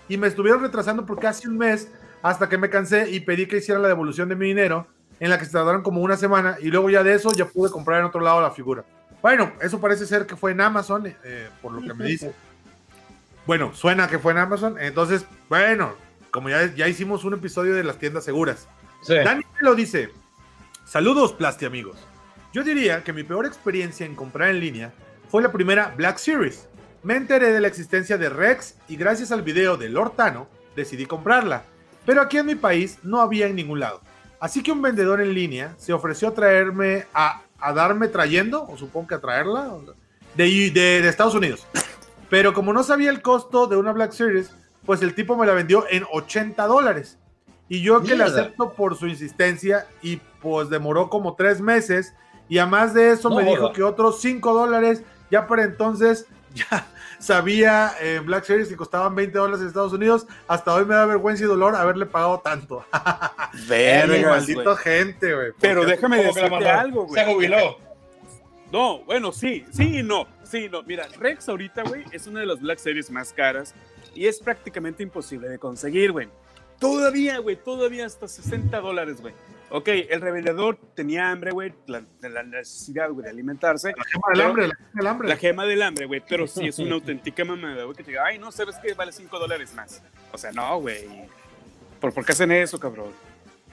y me estuvieron retrasando por casi un mes hasta que me cansé y pedí que hicieran la devolución de mi dinero en la que se tardaron como una semana y luego ya de eso ya pude comprar en otro lado la figura. Bueno, eso parece ser que fue en Amazon, eh, por lo que me dice. Bueno, suena que fue en Amazon. Entonces, bueno, como ya, ya hicimos un episodio de las tiendas seguras. sí. Dani lo dice. Saludos, Plasti amigos. Yo diría que mi peor experiencia en comprar en línea fue la primera Black Series. Me enteré de la existencia de Rex y gracias al video de Lord Tano decidí comprarla. Pero aquí en mi país no había en ningún lado. Así que un vendedor en línea se ofreció a traerme, a, a darme trayendo, o supongo que a traerla, de, de- de Estados Unidos. Pero como no sabía el costo de una Black Series, pues el tipo me la vendió en 80 dólares. Y yo que le Mierda. acepto por su insistencia y pues demoró como tres meses. Y además de eso No me dijo que otros 5 dólares, ya para entonces ya sabía eh, Black Series que costaban 20 dólares en Estados Unidos. Hasta hoy me da vergüenza y dolor haberle pagado tanto. Vergas, maldito gente, güey. Pero déjame decirte algo, güey. Se jubiló. No, bueno, sí, sí y no. Sí, no. Mira, Rex ahorita, güey, es una de las Black Series más caras y es prácticamente imposible de conseguir, güey. Todavía, güey, todavía hasta 60 dólares, güey. Ok, el revendedor tenía hambre, güey, la, de la necesidad, güey, de alimentarse. La gema del hambre, la gema del hambre. La gema del hambre, güey, pero sí es una auténtica mamada, güey, que te diga, ay, no, ¿sabes qué? Vale 5 dólares más. O sea, no, güey. ¿Por, ¿Por qué hacen eso, cabrón?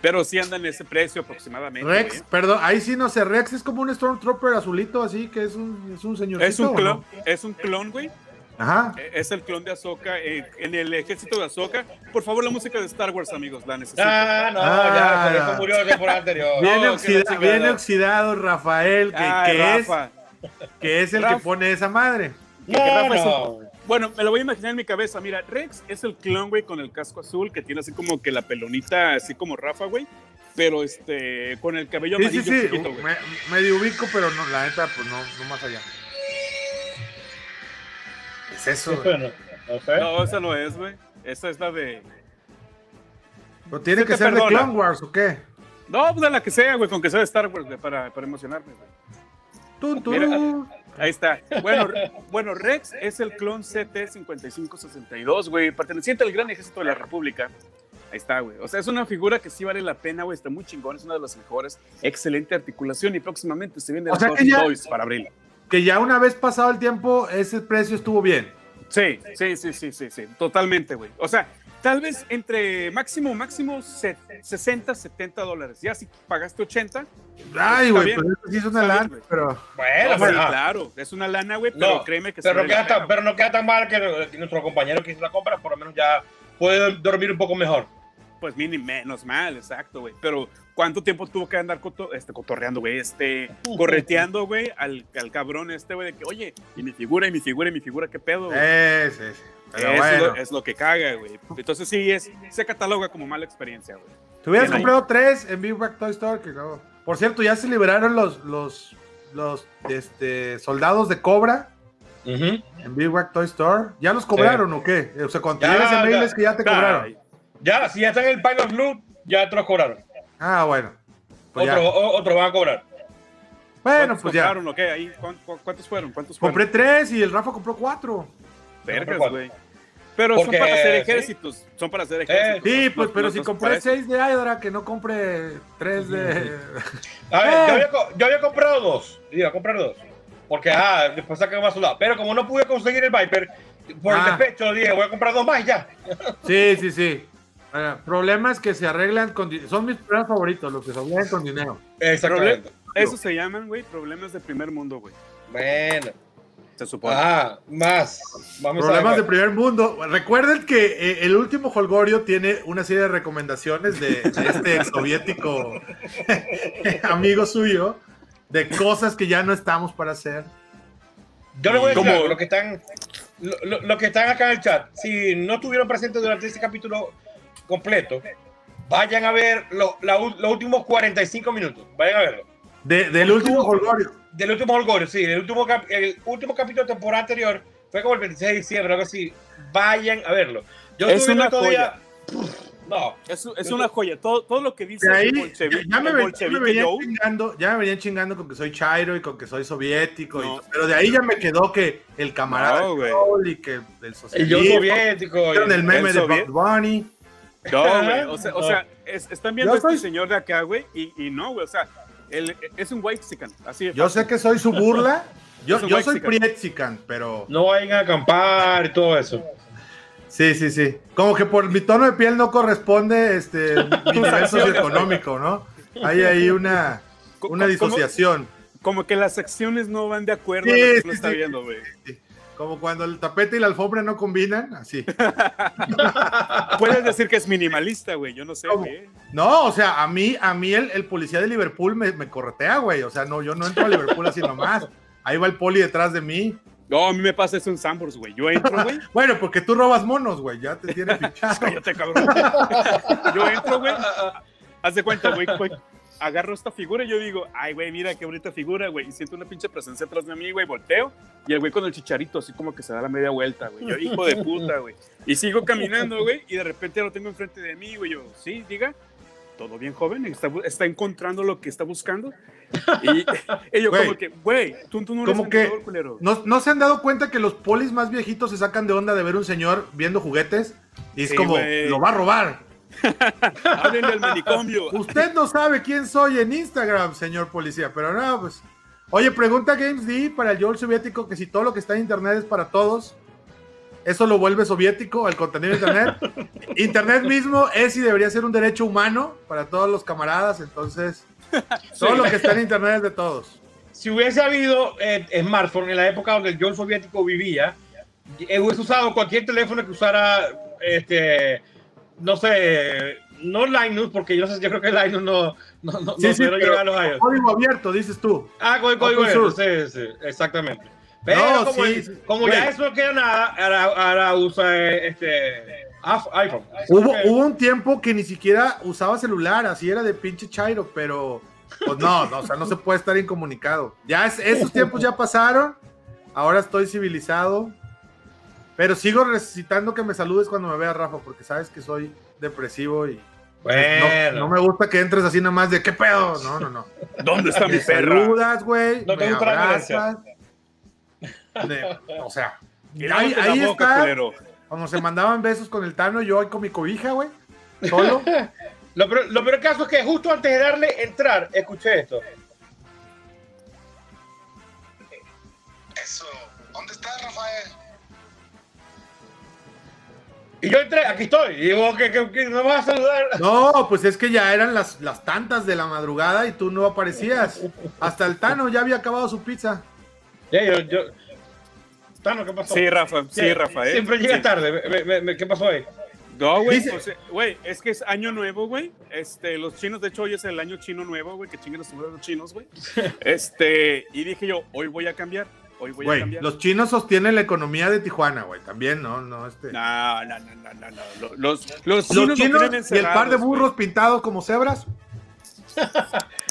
Pero sí andan en ese precio aproximadamente. Rex, güey. perdón, ahí sí no sé, Rex es como un Stormtrooper azulito así, que es un, es un señor. Es un clon, es un clon, güey. Ajá. Eh, Es el clon de Ahsoka eh, en el ejército de Ahsoka. Por favor, la música de Star Wars, amigos, la necesito. Ah, no, Ah. ya, por eso murió la temporada anterior. Viene, No, oxida- viene oxidado Rafael, que, Ay, que es, que es el Rafa. que pone esa madre. Que No, un- Bueno, me lo voy a imaginar en mi cabeza. Mira, Rex es el clon, güey, con el casco azul, que tiene así como que la pelonita, así como Rafa, güey. Pero este, con el cabello Sí, sí, amarillo sí, chiquito, güey. me, medio ubico, pero no, la neta, pues no, no más allá. ¿Qué es eso? güey? No sé. No, esa no es, güey. Esa es la de. ¿Pero tiene que ser de. Clone Wars o qué? No, pues de la que sea, güey, con que sea de Star Wars, güey, para, para emocionarme, güey. Tun, tun. Mira, Ahí está. Bueno, bueno, Rex es el clon CT-5562, güey, perteneciente al gran ejército de la República. Ahí está, güey. O sea, es una figura que sí vale la pena, güey. Está muy chingón, es una de las mejores. Excelente articulación y próximamente se viene O el sea que ya- Toys para abril. Que ya una vez pasado el tiempo, ese precio estuvo bien. Sí, sí, sí, sí, sí, sí. Totalmente, güey. O sea, tal vez entre máximo, máximo se- 60, 70 dólares. Ya si pagaste 80, Ay, güey, bien. pero eso sí es una bien, lana, güey. pero... Bueno, no, pero, sí, ah, claro, es una lana, güey, pero No, créeme que pero, vale queda tan, pena, pero no queda tan mal que, que nuestro compañero que hizo la compra por lo menos ya puede dormir un poco mejor. Pues mini menos mal, exacto, güey. Pero ¿cuánto tiempo tuvo que andar coto- este, cotorreando, güey? Este, correteando, güey, al, al cabrón este, güey, de que, oye, y mi figura, y mi figura, y mi figura, ¿qué pedo, güey? Sí, sí. Pero Eso es, bueno. lo, es lo que caga, güey. Entonces sí, es, se cataloga como mala experiencia, güey. Te hubieras Bien ahí. comprado tres en Big Back Toy Store. Que luego- Por cierto, ya se liberaron los, los, los este, soldados de Cobra en Big Back Toy Store. ¿Ya los cobraron o qué? O sea, cuando te Ya, llegas mail es que ya te cobraron. Ya, si ya está en el Pilot Blue, ya te los cobraron. Ah, bueno. Pues. Otro, o- otro van a cobrar. Bueno, ¿Cuántos pues ya. ¿Cuántos fueron? ¿Cuántos fueron? Compré tres y el Rafa compró cuatro. Vergas, güey. Pero son Porque, para hacer sí. ejércitos. Son para hacer ejércitos. Sí, pues, los- pero los- si los compré seis de Hydra, que no compré tres de. A ver, Eh. yo, había, co- yo había comprado dos. Iba a comprar dos. Porque, ah, después saqué más soldado. Pero como no pude conseguir el Viper, por Ah. el despecho dije, voy a comprar dos más y ya. Sí, sí, sí. Problemas que se arreglan con. Son mis problemas favoritos, los que se arreglan con dinero. Exactamente. Eso se llaman, güey, problemas de primer mundo, güey. Bueno. Se supone. Ah, más. Vamos Problemas a de primer mundo. Recuerden que eh, el último Holgorio tiene una serie de recomendaciones de, de este ex soviético amigo suyo de cosas que ya no estamos para hacer. Yo les voy a decir los que están, lo, lo- los que están acá en el chat, si no estuvieron presentes durante este capítulo completo, vayan a ver lo- la los últimos 45 minutos. Vayan a verlo. De- del último Holgorio. Del último Holgorio, sí, el último, cap- el último capítulo de temporada anterior fue como el 26 de diciembre, algo así. Vayan a verlo. Yo Es una viendo todavía. No, Es, es una joya. Todo, todo lo que dice ahí el bolchevique, ya me, ya me venían chingando, ya me venían chingando con que soy chairo y con que soy soviético, y- No. pero de ahí ya me quedó que el camarada No, y que el socialismo, yo soviético. y- el meme el de Bugs Bunny. No, güey. O sea, o sea es- están viendo a este soy- señor de acá, güey, y, y no, güey. O sea, él, es un white chican. Así de Yo fácil. sé que soy su burla, yo, yo soy. Prietzican, pero No vayan a acampar y todo eso. sí, sí, sí. Como que por mi tono de piel no corresponde este mi nivel socioeconómico, ¿no? Hay ahí una, una disociación. Como que las acciones no van de acuerdo Sí, a lo que sí, uno está sí. viendo, güey. Como cuando el tapete y la alfombra no combinan, así. Puedes decir que es minimalista, güey. Yo no sé, güey. No, o sea, a mí, a mí el, el policía de Liverpool me, me corretea, güey. O sea, no, yo no entro a Liverpool así nomás. Ahí va el poli detrás de mí. No, a mí me pasa eso en Sambors, güey. Yo entro, güey. Bueno, porque tú robas monos, güey. Ya te tiene fichado. Cállate, cabrón. Yo entro, güey. Haz de cuenta, güey. Agarro esta figura y yo digo, ay, güey, mira qué bonita figura, güey. Y siento una pinche presencia atrás de mí, güey. Volteo y el güey con el chicharito, así como que se da la media vuelta, güey. Yo, hijo de puta, güey. Y sigo caminando, güey. Y de repente ya lo tengo enfrente de mí, güey. Yo, sí, diga. Todo bien, joven. Está, está encontrando lo que está buscando. Y, y yo, Güey. como que, güey, tú, tú no eres Como que- culero. ¿No, ¿No se han dado cuenta que los polis más viejitos se sacan de onda de ver un señor viendo juguetes? Y es Sí, como, güey. lo va a robar. Manicomio. Usted no sabe quién soy en Instagram, señor policía, pero no, pues. Oye, pregunta Games D para el Joel soviético que si todo lo que está en internet es para todos, eso lo vuelve soviético al contenido de internet. internet mismo es y debería ser un derecho humano para todos los camaradas, entonces todo lo que está en internet es de todos. Si hubiese habido eh, smartphone en la época donde el John soviético vivía, hubiese usado cualquier teléfono que usara, este, no sé, no Linux, porque yo, no sé, yo creo que Linux no, no, no, Sí, no sí, pero llega a los iOS. código abierto, dices tú. Ah, con el código abierto, sí, sí, exactamente. Pero No, como, sí, como ya eso queda nada, ahora, ahora usa eh, este iPhone. Hubo un tiempo que ni siquiera usaba celular, así era de pinche chairo, pero pues no, no, o sea, no se puede estar incomunicado. Ya es- esos tiempos ya pasaron, ahora estoy civilizado. Pero sigo necesitando que me saludes cuando me vea Rafa, porque sabes que soy depresivo y pues, Bueno. no, no me gusta que entres así nada más de qué pedo. No, no, no. ¿Dónde está mi perra? saludas, güey. No te me abrazas. De- o sea, ahí, ahí boca, está. culero. Cuando se mandaban besos con el Tano, yo ahí con mi cobija, güey. Solo. Lo peor, lo peor caso es que justo antes de darle entrar, escuché esto. Y yo entré, aquí estoy. Y digo, que, que, que no me vas a saludar. No, pues es que ya eran las, las tantas de la madrugada y tú no aparecías. Hasta el Tano ya había acabado su pizza. Ya, yo, yo... Tano, ¿qué pasó? Sí, Rafa, sí, Sí, Rafa. ¿eh? Siempre llega Sí. tarde. Me- me- me- ¿Qué pasó ahí? No, güey, sea, güey, es que es año nuevo, güey. Este, los chinos, de hecho, hoy es el año chino nuevo, güey, que chinguen los los chinos, güey. Este, y dije yo, hoy voy a cambiar, hoy voy a cambiar. los chinos sostienen la economía de Tijuana, güey. También, no, no, este. No, no, no, no, no, no. Lo- Los, los, Los chinos, lo chinos y el par de burros pintados como cebras.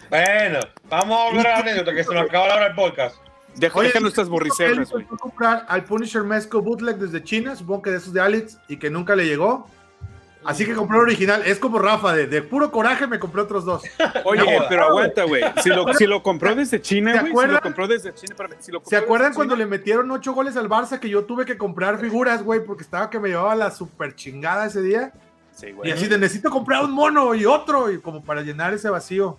Bueno, vamos a volver a la anécdota que se nos acaba la hora del podcast. Oye, deja nuestras Él borricebras, güey. comprar al Punisher Mesco bootleg desde China, supongo que de esos de Alex, y que nunca le llegó. Así que compró el original. Es como Rafa, de, de puro coraje me compré otros dos. Oye, No, pero aguanta, güey. Si lo, si lo compró desde China, ¿Se güey. Si lo compró desde China, espérame, si lo ¿Se acuerdan desde cuando China- le metieron ocho goles al Barça que yo tuve que comprar figuras, güey, porque estaba que me llevaba la super chingada ese día? Sí, güey. Y así de necesito comprar un mono y otro, y como para llenar ese vacío.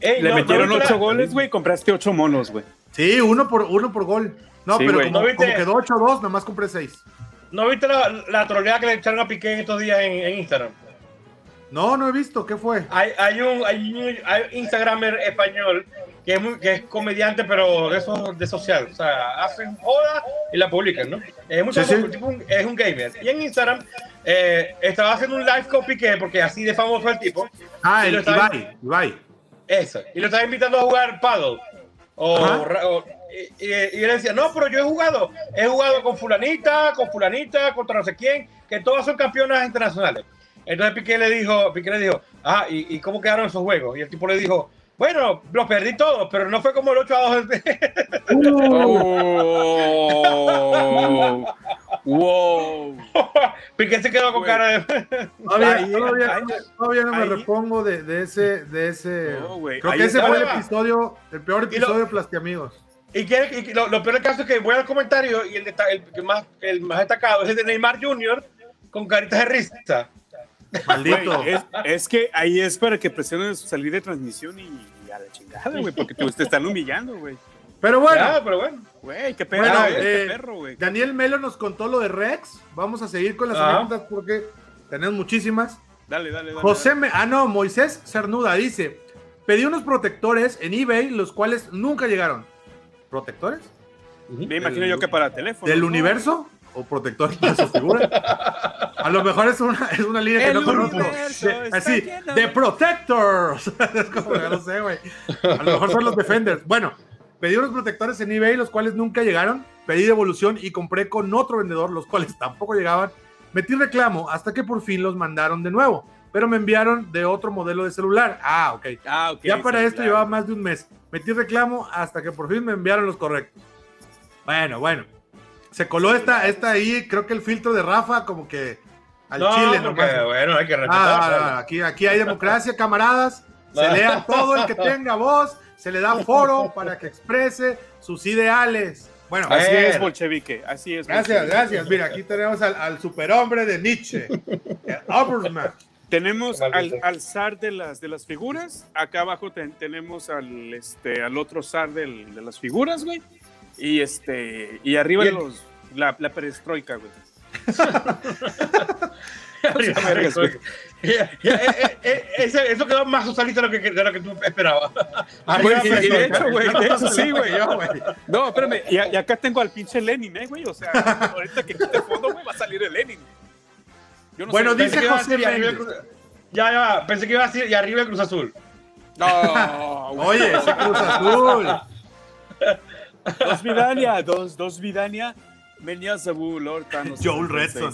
Ey, Le no- metieron no ocho goles, güey, y compraste ocho monos, güey. Sí, uno por, uno por gol. No, Sí, pero como, como quedó 8-2, nada más compré 6. ¿No viste la, la troleada que le echaron a Piqué en estos días en, en Instagram? No, no he visto. ¿Qué fue? Hay, hay, un, hay un hay Instagramer español que es, muy- que es comediante, pero de esos de social. O sea, hacen joda y la publican, ¿no? Es, muy Sí, sí. tipo es un gamer. Y en Instagram eh, estaba haciendo un live con Piqué, porque así de famoso el tipo. Ah, el Ibai. Ibai. Eso. Y lo estaba invitando a jugar paddle. O, o- y, y- y él decía, no, pero yo he jugado. He jugado con fulanita, con fulanita, contra no sé quién, que todas son campeonas internacionales. Entonces Piqué le dijo, Piqué le dijo, ah, ¿y, y cómo quedaron esos juegos? Y el tipo le dijo, bueno, los perdí todos, pero no fue como el 8 a 2. Oh, wow. Piqué se quedó con cara de... Todavía, Ahí- todavía- ahí- todavía no me ahí- repongo de, de ese. De ese No, creo ahí que ese fue el episodio, el peor Y lo- episodio de Plastiamigos. Y, quiere, y lo, lo peor del caso es que voy al comentario y el, el que más, el más destacado es el de Neymar Jr. con caritas de risa. Maldito. Es, es que ahí es para que presiones salir de transmisión y, y a la chingada, güey, porque te, te están humillando, güey. Pero bueno, Ya, pero bueno. Güey, qué perro, Bueno, güey, qué eh, perro, güey. Daniel Melo nos contó lo de Rex. Vamos a seguir con las Ajá. anécdotas porque tenemos muchísimas. Dale, dale, dale. José, dale. Me- ah no, Moisés Cernuda dice, pedí unos protectores en eBay, los cuales nunca llegaron. ¿Protectores? Me imagino yo que para teléfono. ¿Del ¿no? universo? ¿O protectores para su figura? A lo mejor es una, es una línea que El no conozco. De- así, de- Protectors. es como, ya no sé, güey. A lo mejor son los Defenders. Bueno, pedí unos protectores en eBay, los cuales nunca llegaron. Pedí devolución y compré con otro vendedor, los cuales tampoco llegaban. Metí reclamo hasta que por fin los mandaron de nuevo. Pero me enviaron de otro modelo de celular. Ah, ok. Ah, ok. Ya para sí, esto claro. llevaba más de un mes. Metí reclamo hasta que por fin me enviaron los correctos. Bueno, bueno. Se coló esta, esta ahí, creo que el filtro de Rafa, como que al no, chile porque, nomás. bueno, hay que Ah, respetar. ah, ah, aquí, aquí hay democracia, camaradas. Se lea todo el que tenga voz, se le da foro para que exprese sus ideales. Bueno, Así es, bolchevique. Así es. gracias, bolchevique. gracias. Mira, aquí tenemos al, al superhombre de Nietzsche, el. Tenemos al, al zar de las, de las figuras. Acá abajo ten- tenemos al, este, al otro zar del- de las figuras, güey. Y, este, y arriba Y el- los, la, la perestroika, güey. Eso quedó más socialista de lo que, de lo que tú esperabas. Güey, Arriba, y de hecho, güey, de hecho sí, güey. Yo, güey. No, espérame, y, acá tengo al pinche Lenin, ¿eh, güey? O sea, ahorita que quite el fondo, güey, va a salir el Lenin. Yo no Bueno, sé- dice José Méndez. Ya, ya, pensé que iba a decir y arriba el Cruz Azul. No, güey. Oye, ese Cruz Azul. Dos Vidania, dos, dos Vidania. Venía Sabu, Lord Thanos. Joel Redson.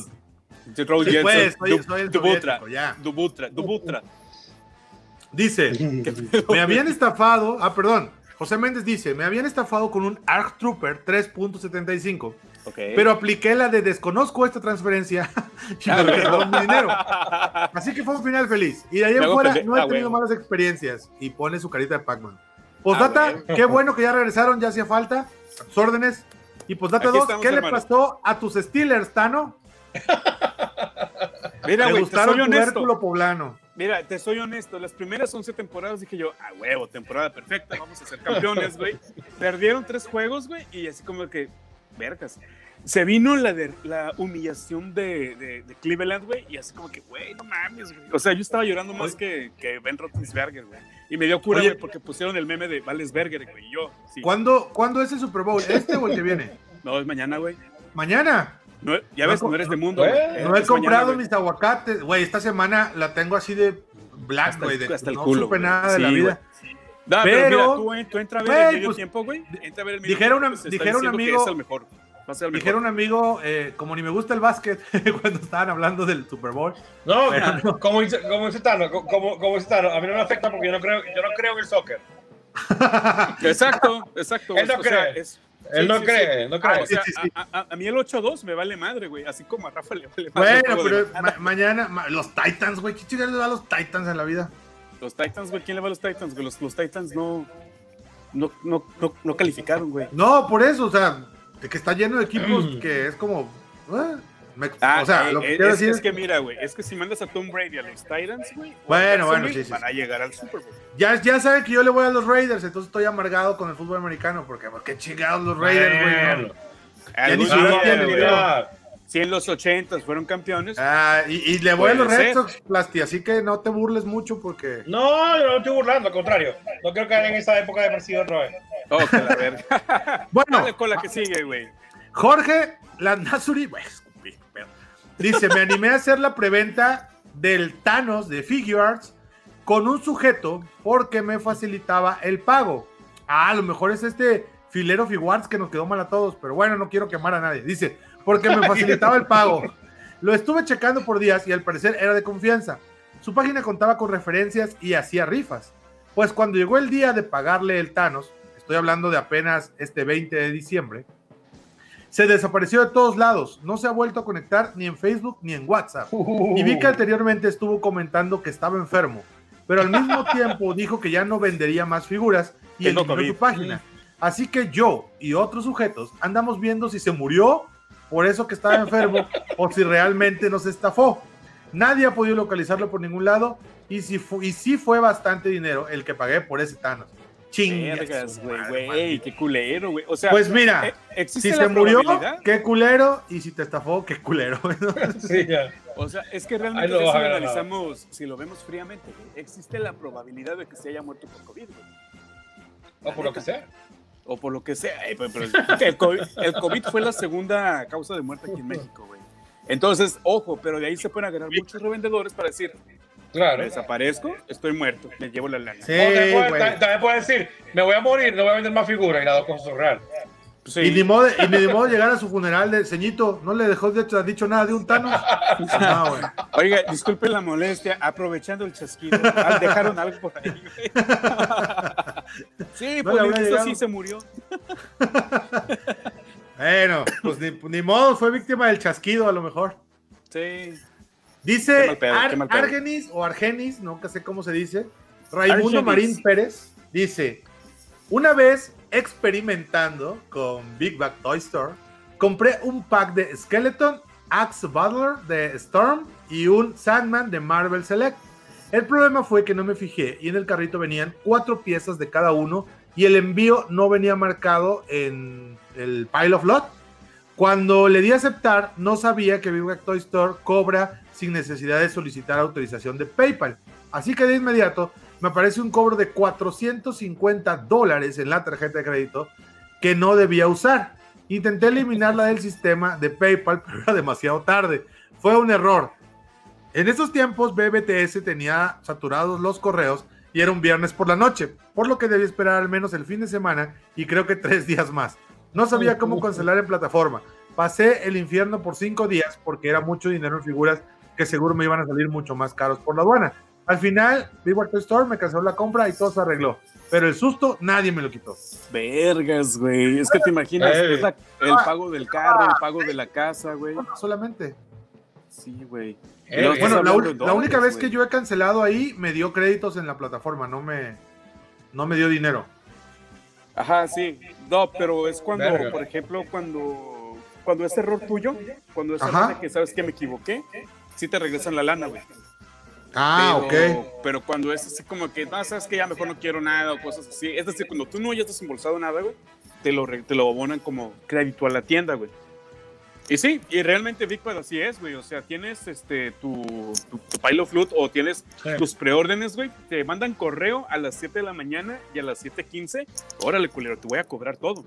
Sí, pues, soy- Du- soy el Dubutra. ya. Dubutra, Dubutra. Dice, me habían estafado, ah, perdón, José Méndez dice, me habían estafado con un ARC Trooper 3.75. Pero apliqué la de desconozco esta transferencia y me regresaron mi dinero. Así que fue un final feliz. Y de ahí en fuera no he ah, tenido malas experiencias. Y pone su carita de Pac-Man. Postdata, Ah, huevo. qué bueno que ya regresaron, ya hacía falta. A tus órdenes. Y postdata Aquí 2, estamos, ¿qué le pasó a tus Steelers, Tano? Mira, güey, soy honesto. poblano. Mira, te soy honesto. Las primeras 11 temporadas dije yo, ah, huevo, temporada perfecta, vamos a ser campeones, güey. Perdieron tres juegos, güey, y así como que, vergas. Se vino la, de, la humillación de, de, de Cleveland, güey, y así como que, güey, no mames, güey. O sea, yo estaba llorando más que, que Ben Roethlisberger, güey. Y me dio cura, güey, porque pusieron el meme de Valesberger, güey, y yo, sí. ¿Cuándo, ¿Cuándo es el Super Bowl? ¿Este o el que viene? No, es mañana, güey. Mañana. No, ya No ves, no eres de mundo, no güey. No he comprado mañana, mis aguacates. Güey, esta semana la tengo así de black, Hasta güey. de- hasta el No culo, supe nada de Sí, la vida. No, pero, Pero- mira, tú, tú entra a ver el medio pues, tiempo, güey. Entra a ver el medio dijera tiempo, una- dijera un diciendo que amigo- es el mejor. Va a ser el mejor. Dijera un amigo, eh, como ni me gusta el básquet, cuando estaban hablando del Super Bowl. No, Pero como dice, como como, como dice Tano, a mí no me afecta porque yo no creo, yo no creo en el soccer. Exacto, exacto. Él no o sea, cree. es- Él sí, no sí, cree, sí. no Ah, cree. o sea, Sí, sí, sí. A, a- a mí el 8-2 me vale madre, güey. Así como a Rafa le vale madre. Bueno, pero mañana. ma- mañana, ma- los Titans, güey, ¿qué chingados le va a los Titans en la vida? Los Titans, güey. ¿Quién le va a los Titans? güey? Los, los Titans no, no, no, no, no calificaron, güey. No, por eso, o sea, de que está lleno de equipos que es como. eh, me- Ah, o sea, eh, lo que eh, quiero es, decir es que mira, güey, es que si mandas a Tom Brady a los Titans, güey, Bueno, bueno, sí, sí, van a llegar al Super Bowl. ya, ya saben que yo le voy a los Raiders, entonces estoy amargado con el fútbol americano, porque qué chingados los Raiders, güey. no? Bueno. Ya ni Algún Si en los 80 fueron campeones, Ah, y, y le voy a los Red. Sox, Plasti, así que no te burles mucho porque. No, yo no estoy burlando, al contrario. No creo que en esa época de parecido otra vez. oh, la verga. Bueno, Dale con la que sigue, güey. Jorge Landazuri, dice, me animé a hacer la preventa del Thanos de Figure Arts con un sujeto porque me facilitaba el pago. Ah, a lo mejor es este filero Figuarts que nos quedó mal a todos, pero bueno, no quiero quemar a nadie. Dice, porque me facilitaba el pago. Lo estuve checando por días y al parecer era de confianza. Su página contaba con referencias y hacía rifas. Pues cuando llegó el día de pagarle el Thanos, estoy hablando de apenas este 20 de diciembre, se desapareció de todos lados. No se ha vuelto a conectar ni en Facebook ni en WhatsApp. Y vi que anteriormente estuvo comentando que estaba enfermo, pero al mismo tiempo dijo que ya no vendería más figuras y eliminó su página. Así que yo y otros sujetos andamos viendo si se murió por eso que estaba enfermo o si realmente nos estafó. Nadie ha podido localizarlo por ningún lado y si fu- y sí fue bastante dinero el que pagué por ese Thanos. Chingas, güey, güey, qué culero, güey. O sea, Pues mira, eh, si se murió, qué culero, y si te estafó, qué culero. Sí, ya. O sea, es que realmente lo si lo analizamos, si lo vemos fríamente, existe la probabilidad de que se haya muerto por COVID, güey. O por lo que sea. O por lo que sea. eh, pero- el, COVID, el COVID fue la segunda causa de muerte aquí en México, güey. Entonces, ojo, pero de ahí se pueden agarrar muchos revendedores para decir, Claro. me desaparezco, estoy muerto, me llevo la lana. Sí, O también puede- también decir, me voy a morir, no voy a vender más figuras y las dos cosas son reales. Sí. Y ni modo, y ni modo llegar a su funeral de ceñito, no le dejó de hecho, dicho nada de un Thanos. No, güey. Oiga, disculpen la molestia, aprovechando el chasquido, ah, dejaron algo por ahí, güey. Sí, No pues llegado. sí se murió. Bueno, pues ni, ni modo, fue víctima del chasquido a lo mejor. Sí. Dice pedo, Ar-. Argenis o Argenis, nunca sé cómo se dice. Raimundo. Marín Pérez dice: Una vez experimentando con Big Bag Toy Store, compré un pack de Skeleton, Axe Butler de Storm y un Sandman de Marvel Select. El problema fue que no me fijé y en el carrito venían cuatro piezas de cada uno y el envío no venía marcado en el pile of lot. Cuando le di a aceptar, no sabía que Big Bag Toy Store cobra sin necesidad de solicitar autorización de PayPal. Así que de inmediato me aparece un cobro de 450 dólares en la tarjeta de crédito que no debía usar. Intenté eliminarla del sistema de PayPal, pero era demasiado tarde. Fue un error. En esos tiempos BBTS tenía saturados los correos y era un viernes por la noche, por lo que debía esperar al menos el fin de semana y creo que tres días más. No sabía cómo cancelar en plataforma. Pasé el infierno por cinco días porque era mucho dinero en figuras que seguro me iban a salir mucho más caros por la aduana. Al final, Big Toy Store me canceló la compra y todo se arregló. Pero el susto, nadie me lo quitó. Vergas, güey. Es que te imaginas, es la- el pago del carro, el pago de la casa, güey. Solamente. Sí, güey. Eh, No, eh, Bueno, la, única vez que yo he cancelado ahí, me dio créditos en la plataforma, no me, no me dio dinero. Ajá, sí. No, pero es cuando, Verga. por ejemplo, cuando, cuando es error tuyo, cuando es error de que sabes que me equivoqué, sí te regresan la lana, güey. Ah, pero, ok. Pero cuando es así como que, no, sabes que ya mejor no quiero nada o cosas así. Es decir, cuando tú no ya estás embolsado nada, güey, te lo, te lo abonan como crédito a la tienda, güey. Y sí, y realmente Bigpad así es, güey. O sea, tienes este tu, tu, tu Pilot Flute o tienes Sí. tus preórdenes, güey. Te mandan correo a las 7 de la mañana y a las 7.15. Órale, culero, te voy a cobrar todo.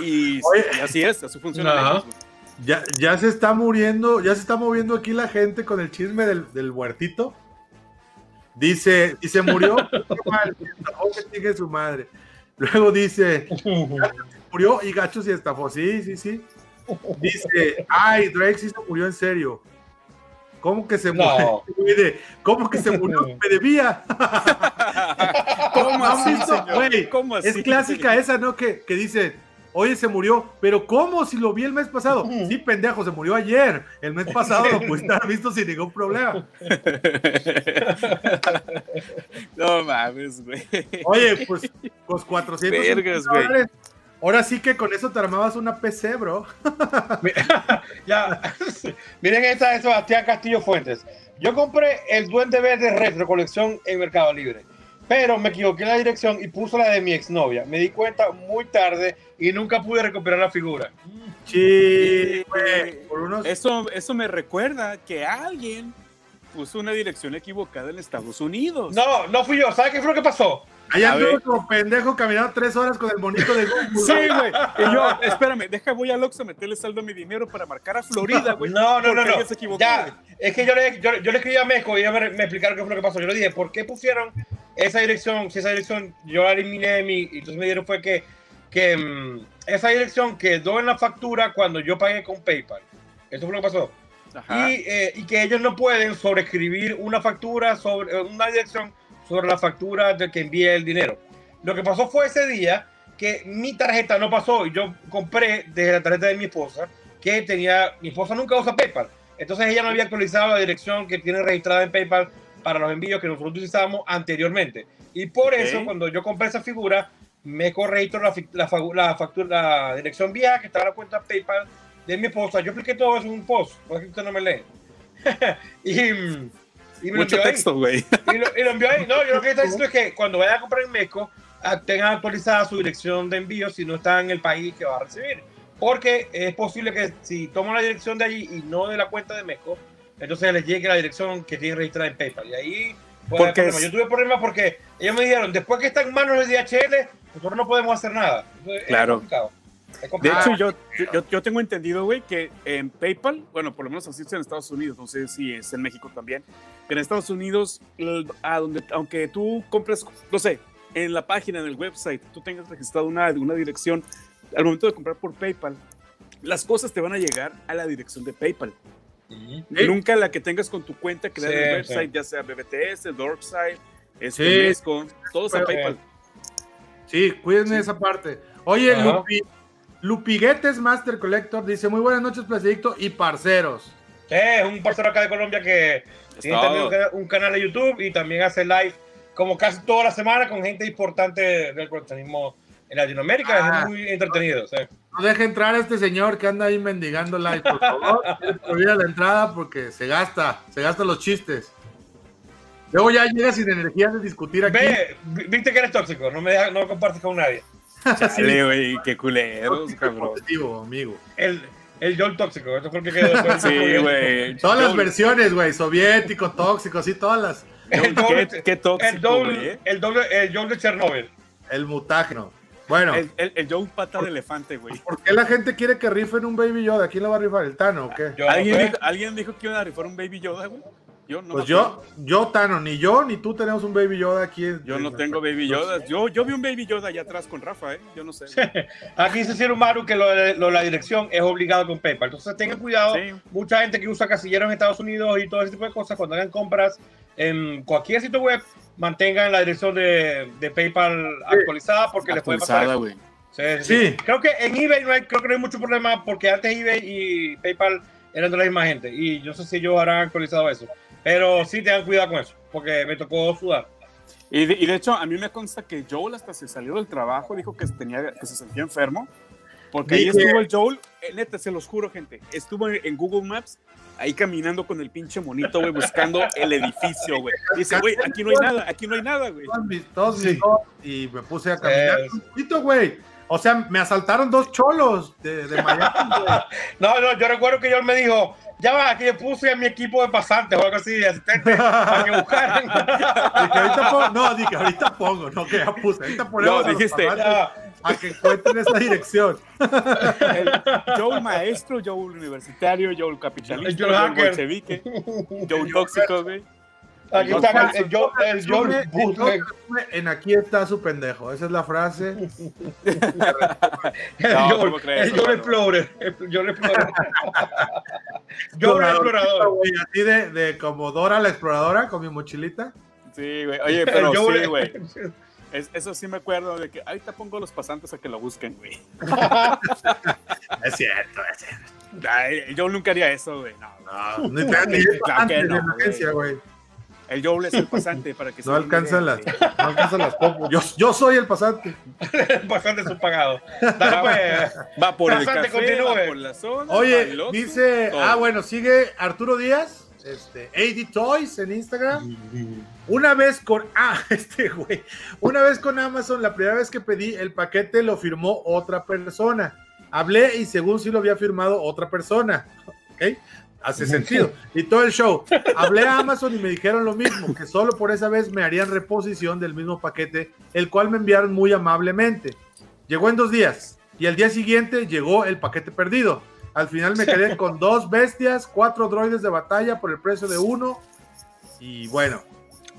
Y, así es, así funciona. Ellos, güey. Ya, ya se está muriendo, ya se está moviendo aquí la gente con el chisme del, del huertito. Dice, y se murió, que sigue su madre. Luego dice, murió y Gachos y estafó. Sí, sí, sí. Dice, ay, Drake sí se murió en serio. ¿Cómo que se No. murió? ¿Cómo que se murió? Me debía. ¿Cómo ¿No has así, visto? señor? ¿Cómo así? Es clásica esa, ¿no? Que, que dice, oye, se murió. Pero ¿cómo? Si lo vi el mes pasado. Sí, pendejo, se murió ayer. El mes pasado lo pudiste haber visto sin ningún problema. no mames, güey. Oye, pues, pues 400 Vergas, güey. dólares. Ahora sí que con eso te armabas una PC, bro. ya. Miren esta de Sebastián Castillo Fuentes. Yo compré el Duende Verde Retro Colección en Mercado Libre, pero me equivoqué en la dirección y puso la de mi exnovia. Me di cuenta muy tarde y nunca pude recuperar la figura. Sí, güey. Por unos... Eso, eso me recuerda que alguien puso una dirección equivocada en Estados Unidos. No, no fui yo. ¿Sabes qué fue lo que pasó? Allá a anduvo ver. como pendejo caminando tres horas con el bonito de Google. Sí, güey. Y yo, espérame, deja, voy al Oxxo a meterle saldo a mi dinero para marcar a Florida, güey. No, no, no, no. se equivocó. Ya, es que yo le, yo, yo le escribí a Meco y ellos me, me explicaron qué fue lo que pasó. Yo le dije, ¿por qué pusieron esa dirección? Si esa dirección yo la eliminé de mi. Y entonces me dijeron fue que, que mm, esa dirección quedó en la factura cuando yo pagué con PayPal. Eso fue lo que pasó. Y, eh, y que ellos no pueden sobreescribir una factura sobre eh, una dirección sobre la factura del que envíe el dinero. Lo que pasó fue ese día que mi tarjeta no pasó y yo compré desde la tarjeta de mi esposa que tenía mi esposa nunca usa PayPal. Entonces ella no había actualizado la dirección que tiene registrada en PayPal para los envíos que nosotros utilizábamos anteriormente. Y por eso Ok. cuando yo compré esa figura me corregistró la, la, la factura, la dirección vieja que estaba en la cuenta PayPal de mi esposa. Yo expliqué todo eso en un post, porque usted no me lee. y, y me Mucho texto, güey. Y lo, y lo envió ahí. No, yo lo que está diciendo es que cuando vayan a comprar en Meco, ah, tengan actualizada su dirección de envío si no está en el país que va a recibir. Porque es posible que si toman la dirección de allí y no de la cuenta de Meco, entonces les llegue la dirección que tienen registrada en PayPal. Y ahí Porque es- Yo tuve problemas porque ellos me dijeron, después que está en manos del DHL, nosotros no podemos hacer nada. Entonces, Claro. Es complicado. De hecho, yo, yo, yo tengo entendido, güey, que en PayPal, bueno, por lo menos así es en Estados Unidos, no sé si es en México también, que en Estados Unidos, a donde, aunque tú compres, no sé, en la página, en el website, tú tengas registrado una, una dirección, al momento de comprar por PayPal, las cosas te van a llegar a la dirección de PayPal. Sí. Nunca la que tengas con tu cuenta creada en el Sí, website, ya sea BBTS, Dorkside, este, Sí. Mesco, todo es a Pero- PayPal. Sí, cuídenme esa parte. Oye. Lupi, Lupiguetes Master Collector dice: Muy buenas noches, Placidicto y parceros. Es un parcero acá de Colombia que tiene también un cana- un canal de YouTube y también hace live como casi toda la semana con gente importante del coleccionismo en Latinoamérica. Ah. es muy entretenido. sí. No deje entrar a este señor que anda ahí mendigando like, por favor. Le prohibida la entrada porque se gasta, se gastan los chistes. Luego ya llega sin energía de discutir aquí. Ve, vi- viste que eres tóxico, no me deja- no compartes con nadie. Chale, güey, qué culeros, cabrón. positivo, amigo. El, el Joel tóxico, fue el que quedó después. Sí, güey. Todas las versiones, güey, soviético, tóxico, sí, todas las. El Qué, doble, qué el tóxico, doble, güey. ¿eh? el doble, el Joel de Chernobyl. El mutágeno. Bueno, El, el, el Joe pata de elefante, güey. ¿por qué la gente quiere que rifen un Baby Yoda? ¿Quién lo va a rifar? ¿El Tano o qué? No ¿Alguien sé. dijo, ¿Alguien dijo que iban a rifar un Baby Yoda, güey? Yo no Pues yo, yo, Tano, ni yo ni tú tenemos un Baby Yoda aquí. en- Yo no en- tengo Baby Yoda. Yo, yo vi un Baby Yoda allá atrás con Rafa, ¿eh? Yo no sé. Aquí dice Ciro Maru que lo de, lo la dirección es obligado con PayPal. Entonces tengan cuidado. Sí. Mucha gente que usa casilleros en Estados Unidos y todo ese tipo de cosas, cuando hagan compras en cualquier sitio web, mantengan la dirección de, de PayPal actualizada porque les puede pasar. Eso. sí. Creo que en eBay no hay, creo que no hay mucho problema porque antes eBay y PayPal eran de la misma gente y yo no sé si ellos habrán actualizado eso. Pero sí tengan cuidado con eso porque me tocó sudar. Y de, y de hecho, a mí me consta que Joel hasta se salió del trabajo, dijo que, tenía, que se sentía enfermo. Porque ahí estuvo el Joel, eh, neta, se los juro, gente. Estuvo en, en Google Maps, ahí caminando con el pinche monito, güey, buscando el edificio, güey. Dice, güey, aquí no hay nada, aquí no hay nada, güey. Sí. dos, y me puse a caminar Eh, un poquito, güey. O sea, me asaltaron dos cholos de, de Miami, güey. No, no, yo recuerdo que yo me dijo, ya va, que yo puse a mi equipo de pasantes o algo así, de asistente, para que buscaran. Dije, ahorita pongo, no, dije, ahorita pongo, no, que ya puse. Ahorita ponemos No, a dijiste, Ya. a que encuentren esa dirección. El Joel maestro, Joel universitario, Joel capitalista, Joel hacker. bolchevique, Joel tóxico, güey. Aquí está el, el, el el En aquí está su pendejo. Esa es la frase. El No, Joel- ¿cómo crees, el hermano? Explorer. El Joel Explorer. Joel Explorador. Así de, de como Dora la exploradora con mi mochilita. Sí, güey. Oye, pero sí, güey. Es- eso sí me acuerdo de que ahorita pongo a los pasantes a que lo busquen, güey. Es cierto, es cierto. Ay, yo nunca haría eso, güey. No, No, ni te ni es Claro que antes no, güey. El Joel es el pasante para que No se alcanzan las, no alcanzan las popos. Yo, yo soy el pasante. Bastante subpagado. Dale, pues. güey. Va por el Pasante, café, continúe. va por la zona. Oye, dice, todo. ah, bueno, sigue Arturo Díaz, este, AD Toys en Instagram. Una vez con, ah, este güey, una vez con Amazon, la primera vez que pedí el paquete lo firmó otra persona. Hablé y según sí lo había firmado otra persona. ¿Ok? Hace sentido. Y todo el show. Hablé a Amazon y me dijeron lo mismo, que solo por esa vez me harían reposición del mismo paquete, el cual me enviaron muy amablemente. Llegó en dos días y al día siguiente llegó el paquete perdido. Al final me quedé con dos bestias, cuatro droides de batalla por el precio de uno. Y bueno,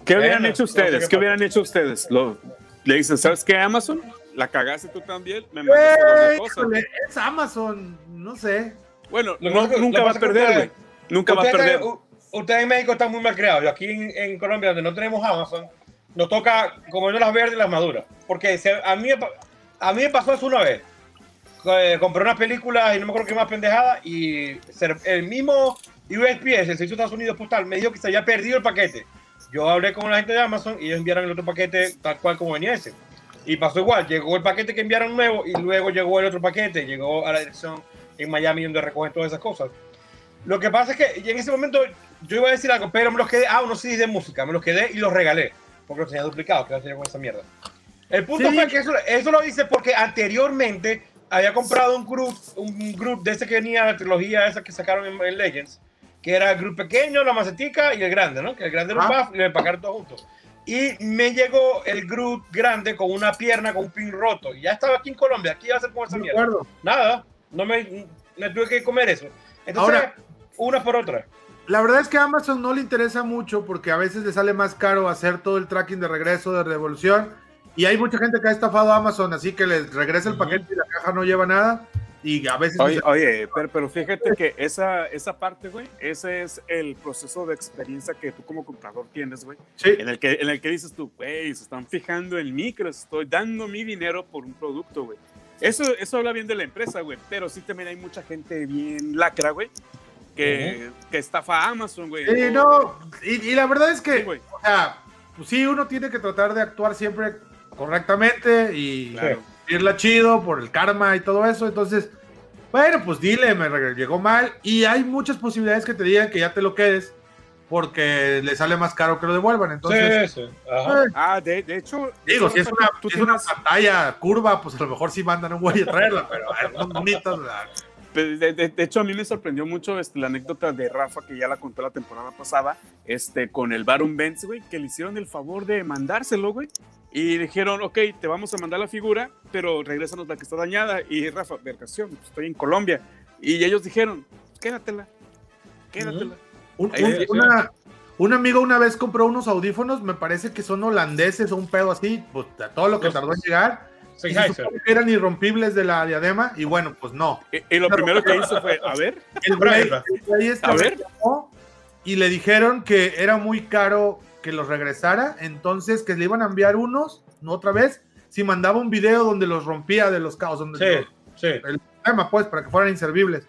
¿Qué hubieran Bueno, hecho no sé ustedes? qué ¿Qué hubieran hecho ustedes? Lo- le dicen, ¿sabes qué, Amazon? La cagaste tú también, me mandaste las ¡Eh, dos cosas. híjole, es Amazon, no sé. Bueno, no- que nunca lo va a perder, güey. Nunca a Ustedes perder. en México están muy mal creados. Yo aquí en, en Colombia, donde no tenemos Amazon, nos toca comernos las verdes y las maduras. Porque se- a, mí, a mí me pasó eso una vez. Eh, compré unas películas y no me acuerdo qué más pendejada. Y el mismo USPS, el Servicio de Estados Unidos Postal, me dijo que se había perdido el paquete. Yo hablé con la gente de Amazon y ellos enviaron el otro paquete tal cual como venía ese. Y pasó igual, llegó el paquete que enviaron nuevo y luego llegó el otro paquete, llegó a la dirección en Miami donde recogen todas esas cosas. Lo que pasa es que en ese momento yo iba a decir algo, pero me los quedé, ah, unos CDs de música, me los quedé y los regalé, porque los tenía duplicados, que hacía con esa mierda. El punto Sí. fue que eso, eso lo hice porque anteriormente había comprado un group, un group de ese que venía la trilogía esa que sacaron en, en Legends, que era el group pequeño, la macetica y el grande, ¿no? Que el grande era un buff y lo empacaron todos juntos. Y me llegó el group grande con una pierna con un pin roto. Y ya estaba aquí en Colombia, aquí iba a hacer con esa mierda acuerdo. nada, no me, me tuve que comer eso. Entonces, Ahora- una por otra. La verdad es que a Amazon no le interesa mucho porque a veces le sale más caro hacer todo el tracking de regreso, de devolución. Y hay mucha gente que ha estafado a Amazon, así que les regresa el paquete y la caja no lleva nada. Y a veces Oye, oye, pero, pero fíjate que esa, esa parte, güey, ese es el proceso de experiencia que tú como comprador tienes, güey. Sí. En el que, en el que dices tú, güey, se están fijando en mí, que les estoy dando mi dinero por un producto, güey. Eso, eso habla bien de la empresa, güey. Pero sí también hay mucha gente bien lacra, güey, que, que estafa a Amazon, güey. Sí, O- no, y, y la verdad es que, Sí, güey. o sea, pues sí, uno tiene que tratar de actuar siempre correctamente y Claro. irla chido por el karma y todo eso. Entonces, bueno, pues dile, me llegó mal. Y hay muchas posibilidades que te digan que ya te lo quedes porque le sale más caro que lo devuelvan. Entonces, sí, sí. Ajá. eh, Ah, de, de hecho. digo, si es Rafa, una, tú si es una pantalla curva, pues a lo mejor sí mandan un güey a traerla, pero son bonitas. De, de- de- de hecho, a mí me sorprendió mucho este, la anécdota de Rafa, que ya la contó la temporada pasada, este, con el Baron Benz, güey, que le hicieron el favor de mandárselo, güey. Y dijeron, ok, te vamos a mandar la figura, pero regrésanos la que está dañada. Y Rafa, vergación, pues, estoy en Colombia. Y ellos dijeron, quédatela, quédatela. Un- Ahí un- sí, una, Un amigo una vez compró unos audífonos, me parece que son holandeses o un pedo así, pues a todo lo que Los- tardó en llegar. y se Sennheiser. supone que eran irrompibles de la diadema, y bueno, pues no. Y, y lo primero que hizo fue, a ver, El güey, este A ver. llamó Y le dijeron que era muy caro que los regresara, entonces que le iban a enviar unos, no otra vez, si mandaba un video donde los rompía de los caos, donde Sí, sí. el tema, pues, para que fueran inservibles.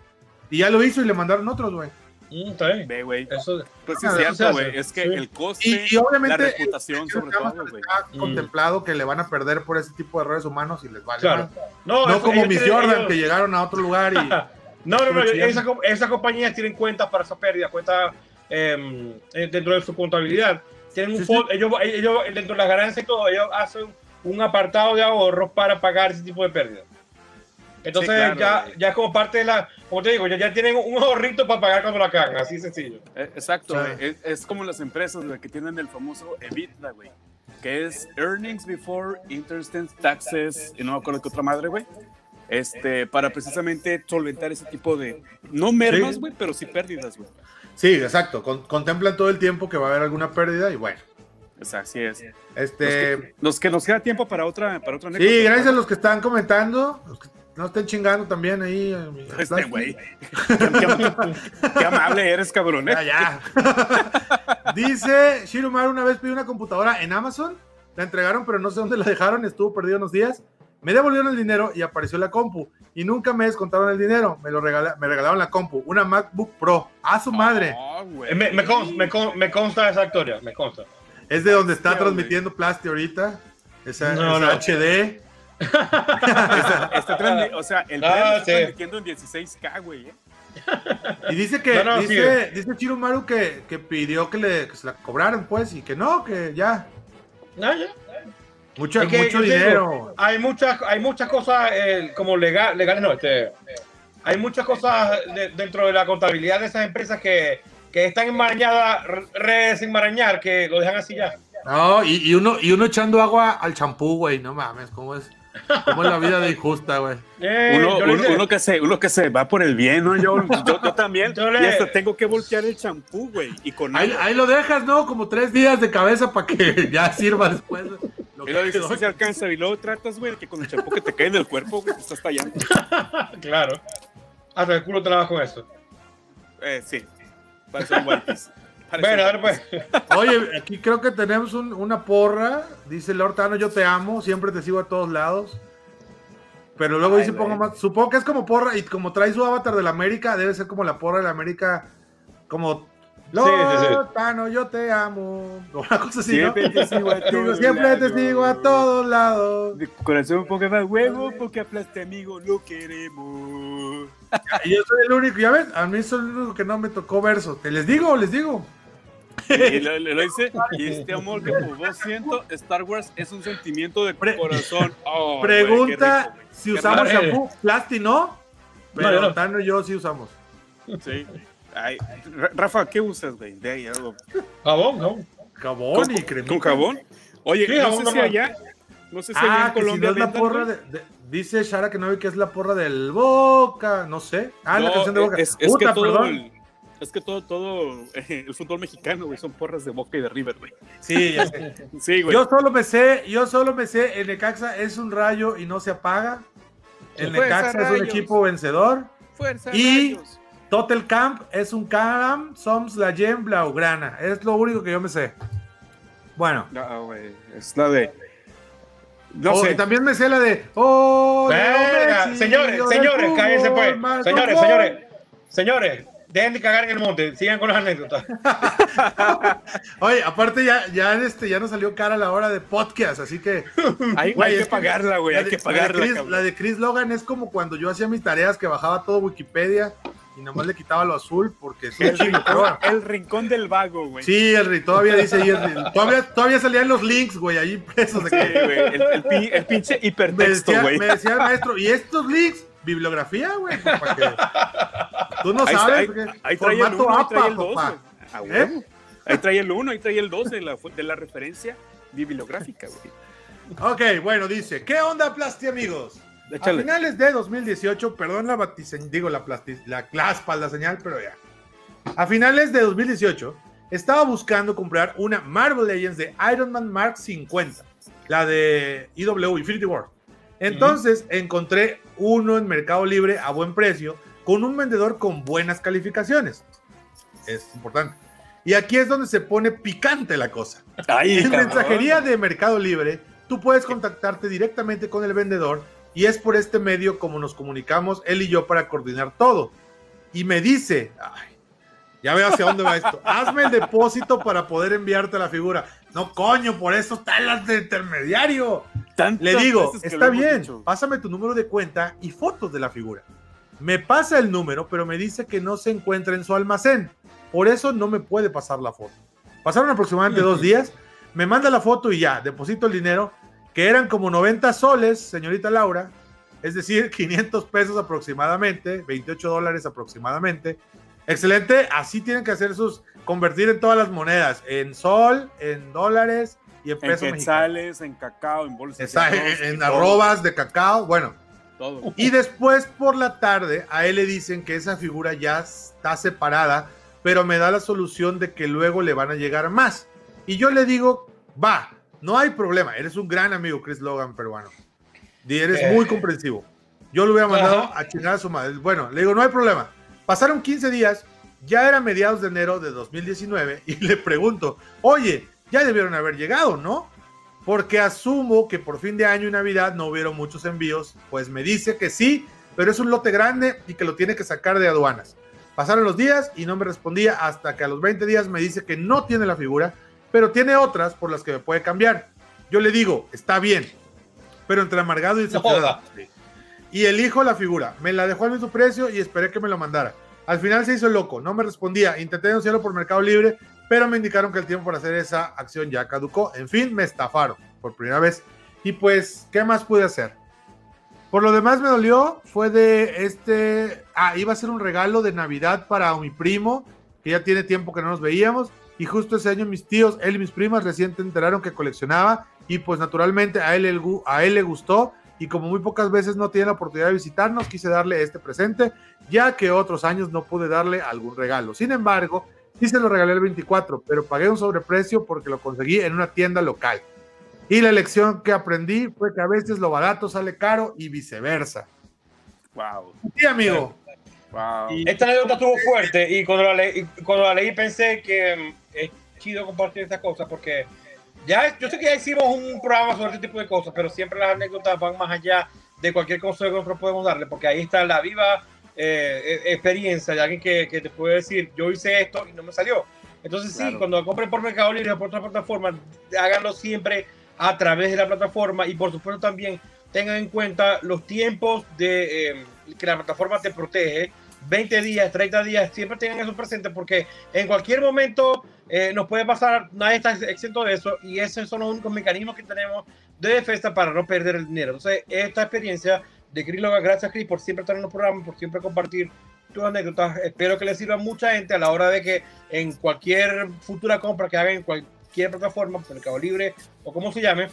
Y ya lo hizo y le mandaron otros, güey. Mm, está bien. ve, güey. Eso, Pues sí, Ah, es eso cierto, güey. Es que Sí. el coste, Y, y obviamente la reputación, sobre todo, güey. está Mm. contemplado que le van a perder por ese tipo de errores humanos y les vale. Claro. No, No como mis Jordan ellos- que llegaron a otro lugar y No, no, no. Esas esas compañías tienen cuentas para esa pérdida, cuentas eh, eh, dentro de su contabilidad. Tienen un Sí, fondo, ellos, ellos, dentro de las ganancias y todo, ellos hacen un apartado de ahorros para pagar ese tipo de pérdidas. Entonces, Sí, claro, ya, güey. ya es como parte de la, como te digo, ya, ya tienen un ahorrito para pagar cuando la cagan, así sencillo. Eh, Exacto, Sí. Es, es como las empresas güey, que tienen el famoso EBITDA, güey. Que es Earnings Before Interest and Taxes, y no me acuerdo qué otra madre, güey. Este, para precisamente solventar ese tipo de, no mermas, Sí. güey, pero sí pérdidas, güey. sí, exacto, con- contemplan todo el tiempo que va a haber alguna pérdida y bueno. Sea, así es. Este, Nos que nos queda tiempo para otra, para otra sí, gracias a los que están comentando, los que no estén chingando también ahí. eh, Este güey. Qué, qué- qué amable eres, cabrón. ¿eh? Ya, ya. Dice Shiromar una vez pidió una computadora en Amazon, la entregaron, pero no sé dónde la dejaron, estuvo perdido unos días. Me devolvieron el dinero y apareció la compu. Y nunca me descontaron el dinero. Me lo regala- me regalaron la compu, una MacBook Pro. A su madre. Ah, güey. Eh, Me, me, con- me con- me consta esa historia, me consta. Es de donde está transmitiendo Plasti ahorita. Esa, No, esa no. HD. Está, o sea, el Ah, está sí. transmitiendo en 16K, güey. ¿eh? Y dice que, No, no, dice, dice Chiromaru que, que pidió que, le, que se la cobraran, pues, y que no, que ya. Ah, ya. Mucho, Es que mucho digo, dinero. hay muchas hay muchas cosas eh, como legal, legales no este hay muchas cosas de- dentro de la contabilidad de esas empresas que, que están enmarañadas desenmarañar que lo dejan así ya No, y, y uno, y uno echando agua al champú, güey. No mames, ¿cómo es? ¿Cómo es la vida de injusta, güey? Eh, Uno, que se, uno que se va por el bien, ¿no? Yo, yo, yo también. Yo le- Y hasta tengo que voltear el champú, güey. Y con Ahí, ahí lo dejas, ¿no? Como tres días de cabeza para que ya sirva después. Lo Y dices, se alcanza. Y luego tratas, güey, que con el champú que te cae en el cuerpo, güey, te estás tallando. claro hasta el culo con eso Eh, sí. Parece un whiteys. Bueno a ver pues Oye, aquí creo que tenemos un- una porra. Dice Lord Tano, yo te amo, siempre te sigo a todos lados. Pero luego Ay, dice, pongo más. Supongo que es como porra, y como trae su avatar de la América, debe ser como la porra de la América, como. Lord sí, sí. Tano, yo te amo. O Una cosa así, Siempre ¿no? te sigo a todos siempre te lados. sigo a todos lados. De corazón, porque va huevo, porque aplaste amigo, lo queremos. Y yo soy el único, ya ves, a mí soy el único que no me tocó verso. ¿Te les digo o les digo? Y lo, lo dice, y este amor que por vos siento, Star Wars es un sentimiento de Pre- corazón. Oh, Pregunta qué rico, si Qué usamos rico. shampoo. Plasti no, pero No, yo no. Tano y yo sí usamos. Sí. Ay, Ra- Rafa, ¿qué usas, güey? De ahí algo. jabón jabón Jabón ¿Con, y cremita. con jabón? Oye, Sí, no jabón sé si allá, no sé si allá Ah, en que si Colombia no es la porra de, de- Dice Shara que no ve que es la porra del Boca, no sé. Ah, la No, canción de Boca. Es, es Puta, que todo, perdón. el, es que todo, todo eh, el fútbol mexicano, güey, son porras de Boca y de River, güey. Sí, ya sé. Sí, güey. Yo solo me sé, yo solo me sé, el Necaxa es un rayo y no se apaga. El Fuerza, Necaxa es un rayos. equipo vencedor. Fuerza, y- rayos. Total Camp es un Caram, Soms la Gem Blaugrana. Es lo único que yo me sé. Bueno. No, güey, es la de... No Oh, sé. y también me sé la de. Oh, Venga, Messi, señores señores cállense pues señores señores señores dejen de cagar en el monte sigan con las anécdotas Oye, aparte ya, ya, este, ya nos salió cara la hora de podcast, así que. Hay, que pagarla, güey, hay que la de pagarla, Chris- la de Chris Logan es como cuando yo hacía mis tareas que bajaba todo Wikipedia y nomás le quitaba lo azul porque un El rincón, el rincón del vago, güey. Sí, el, todavía dice ahí, el todavía, todavía salían los links, güey, ahí impresos de Sí, que el, el pi- el pinche hipertexto, güey. me decía el maestro, ¿y estos links? Bibliografía, güey, pues, tú no Ahí, está, sabes, ahí, ahí trae el formato 1, ahí trae el 2. papá. güey. Ahí trae el 1, ahí trae el 2 de la, de la referencia bibliográfica, güey. Ok, bueno, dice, ¿qué onda, Plasti, amigos? A finales de 2018, perdón la batiseñ, digo la, plasti- la claspa, la señal, pero ya. A finales de 2018, estaba buscando comprar una Marvel Legends de Iron Man Mark 50, la de IW Infinity War. Entonces encontré uno en Mercado Libre a buen precio con un vendedor con buenas calificaciones. Es importante. Y aquí es donde se pone picante la cosa. Ay, En cabrón. mensajería de Mercado Libre, tú puedes contactarte directamente con el vendedor y es por este medio como nos comunicamos él y yo para coordinar todo. Y me dice, ay, ya veo hacia dónde va esto, hazme el depósito para poder enviarte la figura. No, coño, por eso están las de intermediario. Le digo, está bien, dicho. pásame tu número de cuenta y fotos de la figura. Me pasa el número, pero me dice que no se encuentra en su almacén. Por eso no me puede pasar la foto. Pasaron aproximadamente dos días, me manda la foto y ya, deposito el dinero, que eran como 90 soles, señorita Laura, es decir, 500 pesos aproximadamente, 28 dólares aproximadamente. Excelente, así tienen que hacer sus, convertir en todas las monedas, en sol, en dólares y en En pesos mexicanos. quetzales, en cacao, en bolsas. De en, arroz, en todo, arrobas de cacao, bueno. Todo. Y después por la tarde a él le dicen que esa figura ya está separada, pero me da la solución de que luego le van a llegar más. Y yo le digo, va, no hay problema, eres un gran amigo Chris Logan peruano. Y eres Eh. muy comprensivo. Yo lo hubiera mandado Ajá. a chingar a su madre. Bueno, le digo, no hay problema. Pasaron 15 días, ya era mediados de enero de 2019 y le pregunto, oye, ya debieron haber llegado, ¿no? Porque asumo que por fin de año y Navidad no hubieron muchos envíos, pues me dice que sí, pero es un lote grande y que lo tiene que sacar de aduanas. Pasaron los días y no me respondía hasta que a los 20 días me dice que no tiene la figura, pero tiene otras por las que me puede cambiar. Yo le digo, está bien, pero entre amargado y decepcionado. Y elijo la figura. Me la dejó al mismo precio y esperé que me lo mandara. Al final se hizo loco, no me respondía. Intenté denunciarlo por Mercado Libre, pero me indicaron que el tiempo para hacer esa acción ya caducó. En fin, me estafaron por primera vez. Y pues, ¿qué más pude hacer? Por lo demás me dolió, fue de este... Ah, iba a ser un regalo de Navidad para mi primo, que ya tiene tiempo que no nos veíamos. Y justo ese año mis tíos, él y mis primas recién enteraron que coleccionaba. Y pues naturalmente a él, a él le gustó. Y como muy pocas veces no tiene la oportunidad de visitarnos, quise darle este presente, ya que otros años no pude darle algún regalo. Sin embargo, sí se lo regalé el 24, pero pagué un sobreprecio porque lo conseguí en una tienda local. Y la lección que aprendí fue que a veces lo barato sale caro y viceversa. Wow. Sí, amigo. Wow. Y- Esta anécdota estuvo fuerte y cuando la, leí, y cuando la leí pensé que mm, es chido compartir estas cosas porque ya yo sé que ya hicimos un programa sobre este tipo de cosas, pero siempre las anécdotas van más allá de cualquier consejo que nosotros podemos darle porque ahí está la viva eh, eh, experiencia de alguien que, que te puede decir yo hice esto y no me salió. Entonces sí, Claro. cuando compren por Mercado Libre o por otra plataforma, háganlo siempre a través de la plataforma y por supuesto también tengan en cuenta los tiempos de eh, que la plataforma te protege 20 días, 30 días, siempre tengan eso presente porque en cualquier momento eh, nos puede pasar, nadie está exento de eso y esos son los únicos mecanismos que tenemos de defensa para no perder el dinero. Entonces, esta experiencia de Chris Logan, gracias Chris por siempre estar en los programas, por siempre compartir tus anécdotas. Espero que les sirva a mucha gente a la hora de que en cualquier futura compra que hagan en cualquier plataforma, Mercado Libre o como se llame,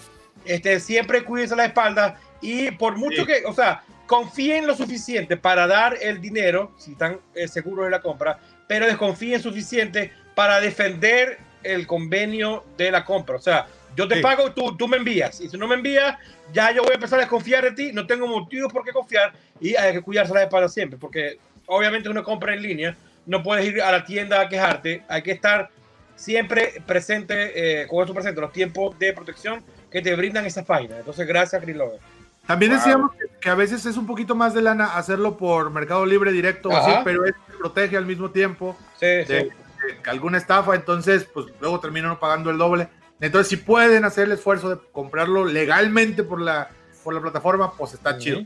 este, siempre cuídense la espalda y por mucho Sí. que, o sea, confíen lo suficiente para dar el dinero, si están eh, seguros de la compra, pero desconfíen suficiente para defender el convenio de la compra. O sea, yo te Sí. pago, tú, tú me envías. Y si no me envías, ya yo voy a empezar a desconfiar de ti. No tengo motivos por qué confiar y hay que cuidarse la espalda siempre. Porque obviamente uno compra en línea, no puedes ir a la tienda a quejarte. Hay que estar siempre presente, eh, con eso presente, los tiempos de protección que te brindan esas páginas. Entonces, gracias, Chris Logan. También decíamos que, que a veces es un poquito más de lana hacerlo por Mercado Libre directo así, pero es que protege al mismo tiempo Sí, de, sí. de alguna estafa, entonces pues luego terminan pagando el doble. Entonces si pueden hacer el esfuerzo de comprarlo legalmente por la, por la plataforma, pues está chido.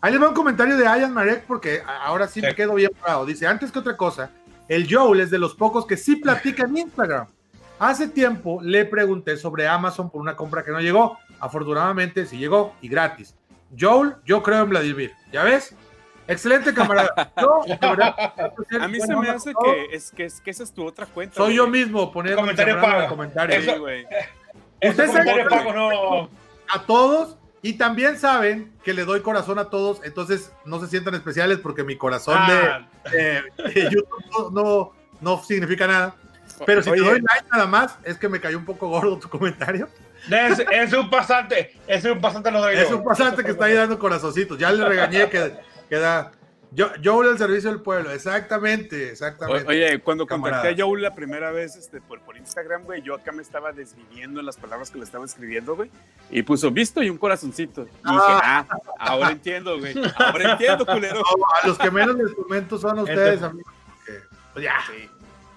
Ahí les va un comentario de Ayan Marek porque ahora sí, me quedo bien parado. Dice, antes que otra cosa, el Joel es de los pocos que sí platica en Instagram. Hace tiempo le pregunté sobre Amazon por una compra que no llegó. Afortunadamente sí llegó y gratis. Joel, yo creo en Vladimir. ¿Ya ves? Excelente camarada. Yo, de verdad, A mí se me hace todo. que, es, que, es, que esa es tu otra cuenta. Soy güey. yo mismo poner Comentario. Sí, güey. Comentarios que- pagos no. a todos y también saben que le doy corazón a todos, entonces no se sientan especiales porque mi corazón Ah, de, de- de YouTube no, no, no significa nada. Pero si Oye, te doy like nada más, es que me cayó un poco gordo tu comentario. Es, es un pasante, es un pasante lo doy Es un pasante que está ahí dando corazoncitos. Ya le regañé que, que da. Yo, Joel al servicio del pueblo, exactamente, exactamente. Oye, cuando Camarada. contacté a Joel la primera vez este, por, por Instagram, güey, yo acá me estaba desviviendo en las palabras que le estaba escribiendo, güey. Y puso visto y un corazoncito. Y dije, ah, ahora entiendo, güey. Ahora entiendo, culero. No, a los que menos les comento son a ustedes, amigos. porque, pues ya, Sí.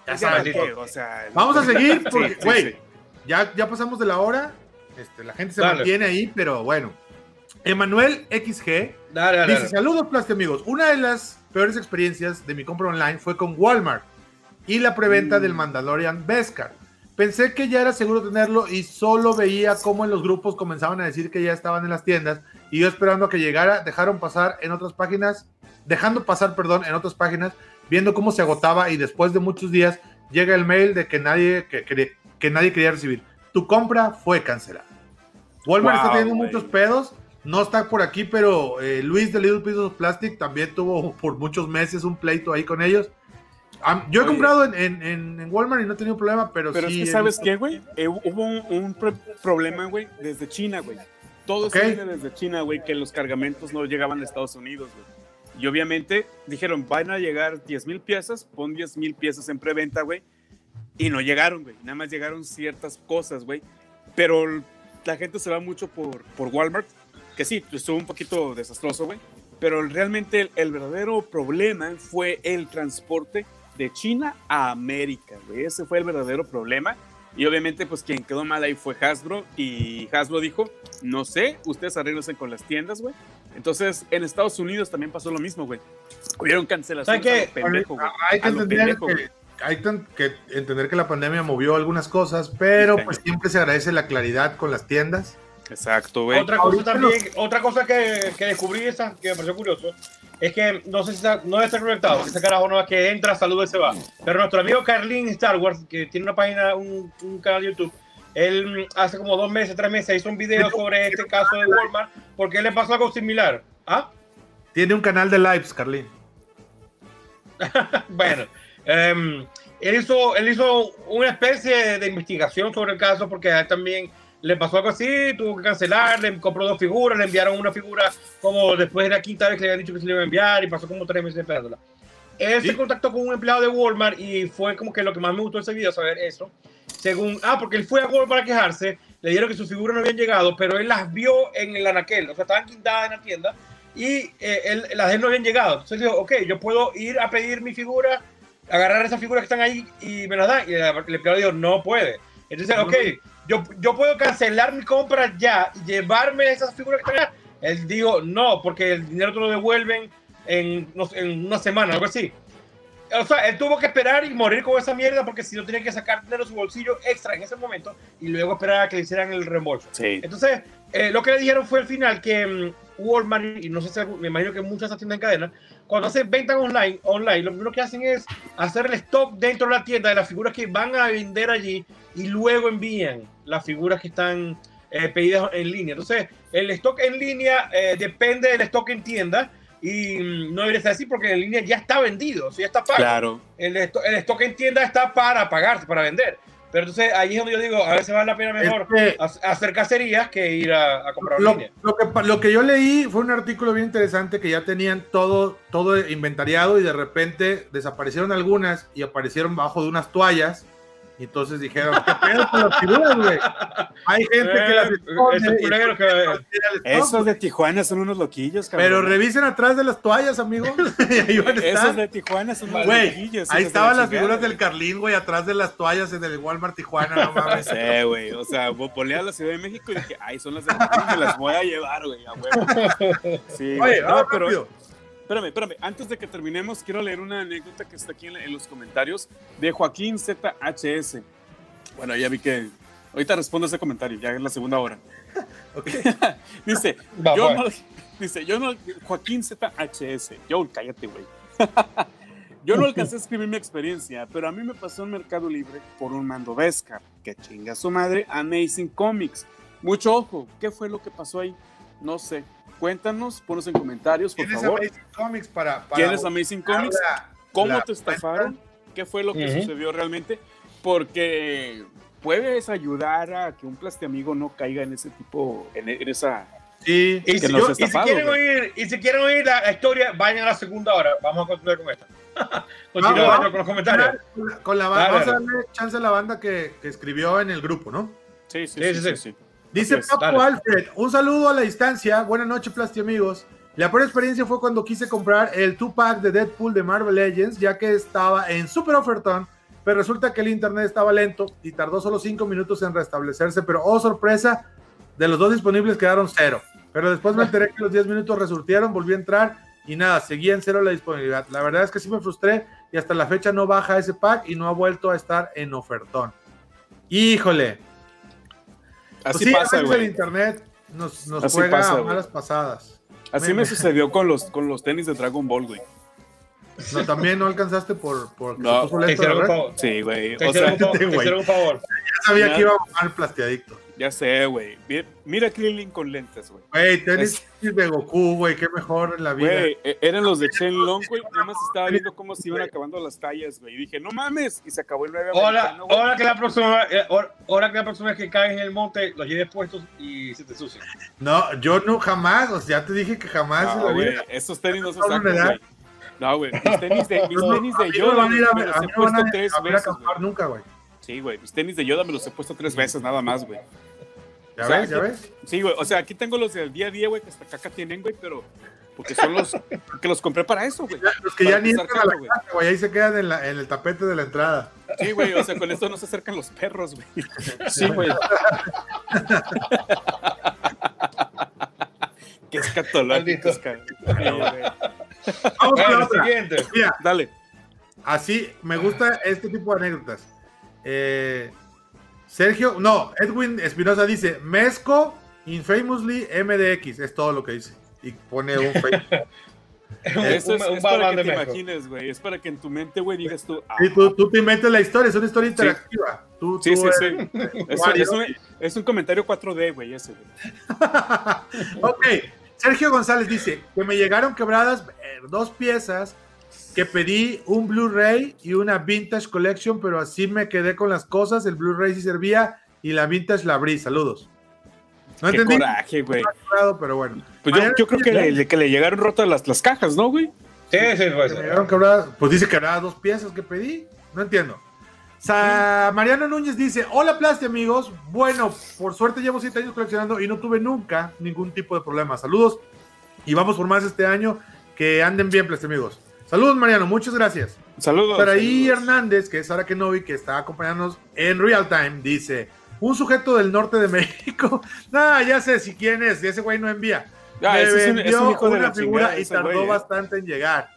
ya saben. O sea, Vamos a seguir, porque, sí, güey, sí. ya, ya pasamos de la hora. Este, la gente se Dale. mantiene ahí, pero bueno. Emanuel XG dice. Saludos, Plasti amigos. Una de las peores experiencias de mi compra online fue con Walmart y la preventa Mm. del Mandalorian Beskar. Pensé que ya era seguro tenerlo y solo veía cómo en los grupos comenzaban a decir que ya estaban en las tiendas y yo esperando a que llegara, dejaron pasar en otras páginas, dejando pasar, perdón, en otras páginas, viendo cómo se agotaba y después de muchos días llega el mail de que nadie, que, que- que nadie quería recibir. Tu compra fue cancelada. Walmart está Wow, teniendo güey. muchos pedos. No está por aquí, pero eh, Luis de Little Pieces of Plastic también tuvo por muchos meses un pleito ahí con ellos. Yo he Oye. comprado en, en- en- en Walmart y no he tenido problema, pero, Pero sí. es que, ¿sabes qué, güey? Eh, hubo un, un pro- problema, güey, desde China, güey. Todo Ok. se viene desde China, güey, que los cargamentos no llegaban a Estados Unidos, güey. Y obviamente dijeron, van a llegar 10 mil piezas, pon 10 mil piezas en preventa, güey. Y no llegaron, güey. Nada más llegaron ciertas cosas, güey. Pero la gente se va mucho por, por Walmart, que sí, estuvo un poquito desastroso, güey. Pero realmente el, el verdadero problema fue el transporte de China a América, güey. Ese fue el verdadero problema. Y obviamente, pues quien quedó mal ahí fue Hasbro. Y Hasbro dijo, no sé, ustedes arréglense con las tiendas, güey. Entonces, en Estados Unidos también pasó lo mismo, güey. Hubieron cancelaciones ¿Sabes a lo pendejo, güey. Hay que entender pendejo, güey. que, hay que entender que la pandemia movió algunas cosas, pero Sí, pues siempre se agradece la claridad con las tiendas. Exacto, güey. Otra cosa también, otra cosa que, que descubrí esa, que me pareció curioso, es que no sé si está, no debe estar conectado, ese carajo no es que entra, saluda y se va. Pero nuestro amigo Carlin Star Wars, que tiene una página, un, un canal de YouTube, él mm, hace como dos meses, tres meses hizo un video sobre este caso de Walmart, porque le pasó algo similar. ¿Ah? Tiene un canal de lives, Carlín. Bueno, em, él, hizo, él hizo una especie de investigación sobre el caso porque también le pasó algo así, tuvo que cancelar, le compró dos figuras, le enviaron una figura como después de la quinta vez que le habían dicho que se le iba a enviar y pasó como tres meses esperándola. Él ¿Sí? se contactó con un empleado de Walmart y fue como que lo que más me gustó de ese video, saber eso. Según, ah, porque él fue a Walmart para quejarse, le dijeron que sus figuras no habían llegado, pero él las vio en el anaquel, o sea, estaban quintadas en la tienda y eh, él, las de él no habían llegado. Entonces dijo, ok, yo puedo ir a pedir mi figura, agarrar esas figuras que están ahí y me las dan. Y el, el empleado dijo, no puede. Entonces, ok, yo, yo puedo cancelar mi compra ya y llevarme esas figuras que allá. Él dijo, no, porque el dinero te lo devuelven en, en una semana, algo así. O sea, él tuvo que esperar y morir con esa mierda porque si no tenía que sacar dinero de su bolsillo extra en ese momento y luego esperar a que le hicieran el reembolso. Sí. Entonces, eh, lo que le dijeron fue al final que mm, Walmart, y no sé si me imagino que muchas de tiendas en cadena, cuando hacen ventas online, online, lo primero que hacen es hacer el stock dentro de la tienda de las figuras que van a vender allí y luego envían las figuras que están eh, pedidas en línea. Entonces, el stock en línea eh, depende del stock en tienda y mm, no debería ser así porque en línea ya está vendido, o sea, ya está pago Claro. el, esto- el stock en tienda está para pagarse, para vender. Pero entonces ahí es donde yo digo, a veces vale la pena mejor Es que- ha- hacer cacerías que ir a, a comprar Lo, línea. lo que, lo que yo leí fue un artículo bien interesante que ya tenían todo, todo inventariado y de repente desaparecieron algunas y aparecieron bajo de unas toallas. Y entonces dijeron, ¿qué pedo con las figuras, güey? Hay gente que las Eh, esconde que- Esos de Tijuana son unos loquillos, cabrón. Pero revisen atrás de las toallas, amigo. y ahí van a Esos de Tijuana son unos Güey, loquillos. ahí estaban las chingada, figuras del Carlín, güey, atrás de las toallas en el Walmart Tijuana, no mames. Sí, güey. O sea, vo- volé a la Ciudad de México y dije, ay, son las de Tijuana, me las voy a llevar, güey, a huevo. Sí, güey. Oye, No, pero rápido. Espérame, espérame. Antes de que terminemos, quiero leer una anécdota que está aquí en, en los comentarios de Joaquín ZHS. Bueno, ya vi que. Ahorita respondo ese comentario, ya es la segunda hora. Dice, Va, yo no, dice, yo no, Joaquín ZHS, yo cállate, güey. yo no alcancé a escribir mi experiencia, pero a mí me pasó en Mercado Libre por un mando Vescar, que chinga su madre, Amazing Comics. Mucho ojo, ¿qué fue lo que pasó ahí? No sé. Cuéntanos, ponos en comentarios, por ¿Quién es favor. Amazing Comics para, para ¿Quién es Amazing Comics? la- ¿Cómo la te estafaron? ¿Qué fue lo que sucedió realmente? porque puedes ayudar a que un plastiamigo no caiga en ese tipo, en, en esa... Sí. Y Que si, yo- y si quieren oír, y si quieren oír la, la historia, vayan a la segunda hora. Vamos a continuar con esta. Vamos. Daniel, con los comentarios. Con la- Con la banda, Dale, vamos a darle chance a la banda que, que escribió en el grupo, ¿no? Sí, sí, Sí, sí, sí, sí, sí. sí. Dice Así es, Paco dale. Alfred, un saludo a la distancia. Buenas noches, Plasti amigos. La peor experiencia fue cuando quise comprar el 2-pack de Deadpool de Marvel Legends, ya que estaba en super ofertón, pero resulta que el internet estaba lento y tardó solo 5 minutos en restablecerse, pero oh sorpresa, de los dos disponibles quedaron cero. Pero después me enteré que los 10 minutos resurtieron, volví a entrar y nada, seguía en cero la disponibilidad. La verdad es que sí me frustré y hasta la fecha no baja ese pack y no ha vuelto a estar en ofertón. Híjole, pues Así sí, a pasa, veces el güey. internet nos, nos Así juega pasa, güey. malas pasadas. Así me sucedió con los, con los tenis de Dragon Ball, güey. No, también no alcanzaste por, por No, Te hicieron un favor. Sí, güey. Te O hicieron sea, un favor. Te güey. hicieron un favor. Ya sabía Ya. que iba a mal plastiadicto. Ya sé, güey. Mira, Krillin con lentes, güey. Güey, tenis de Goku, güey, qué mejor en la vida. Güey, e- eran los de Shenlong, güey. Nada más estaba viendo cómo se iban acabando las tallas, güey. Y dije, no mames. Y se acabó el 9 Ahora, ahora que la próxima, eh, ahora, ahora que la próxima vez que caes en el monte, los lleves puestos y se te sucian. No, yo no jamás, o sea, ya te dije que jamás No, güey. Esos tenis no se sacan, güey. No, güey. Mis tenis de, mis tenis de mí no Yoda me van a ir a- me los a a- tres a nunca, güey. Sí, güey. Mis tenis de Yoda me los he puesto tres veces nada más, güey. ¿Ya O sea, ves? ¿Ya aquí- ves? Sí, güey. O sea, aquí tengo los del día a día, güey, que hasta caca tienen, güey, pero. Porque son los que los compré para eso, güey. Ya, Los que Para ya ni entran a la güey. casa, güey, ahí se quedan en, la- en el tapete de la entrada. Sí, güey, o sea, con esto no se acercan los perros, güey. Sí, güey. Qué escatológico. Vamos con la siguiente. Mira, Dale. Así, me gusta este tipo de anécdotas. Eh, Sergio, no, Edwin Espinosa dice, Mezco, infamously MDX, es todo lo que dice. Y pone un Facebook. Eso es, un es para que te México. imagines, güey. Es para que en tu mente, güey, digas tú. ah, Y tú, tú te inventes la historia, es una historia interactiva. Tú, Sí, tú sí, sí. eres- Es, Mario. es un, es un comentario 4D, güey, ese, güey. ok, Sergio González dice que me llegaron quebradas eh, dos piezas que pedí un Blu-ray y una Vintage Collection, pero así me quedé con las cosas. El Blu-ray sí servía y la Vintage la abrí. Saludos. No Qué entendí, coraje, güey. pero bueno. Pues yo, creo que le, que le llegaron rotas las, las cajas, ¿no, güey? Sí, sí, Que llegaron quebradas. Pues dice quebradas dos piezas que pedí. No entiendo. Sa- Mariano Núñez dice: Hola, Plasti, amigos. Bueno, por suerte llevo siete años coleccionando y no tuve nunca ningún tipo de problema. Saludos y vamos por más este año. Que anden bien, Plasti, amigos. Saludos, Mariano. Muchas gracias. Saludos. Pero ahí saludos. Hernández, que es Sara Kenobi, que está acompañándonos en real time, dice: Un sujeto del norte de México. nah, ya sé si quién es. Ese güey no envía. Ah, me ese es un, es vendió un una figura y tardó güey, ¿eh? bastante en llegar.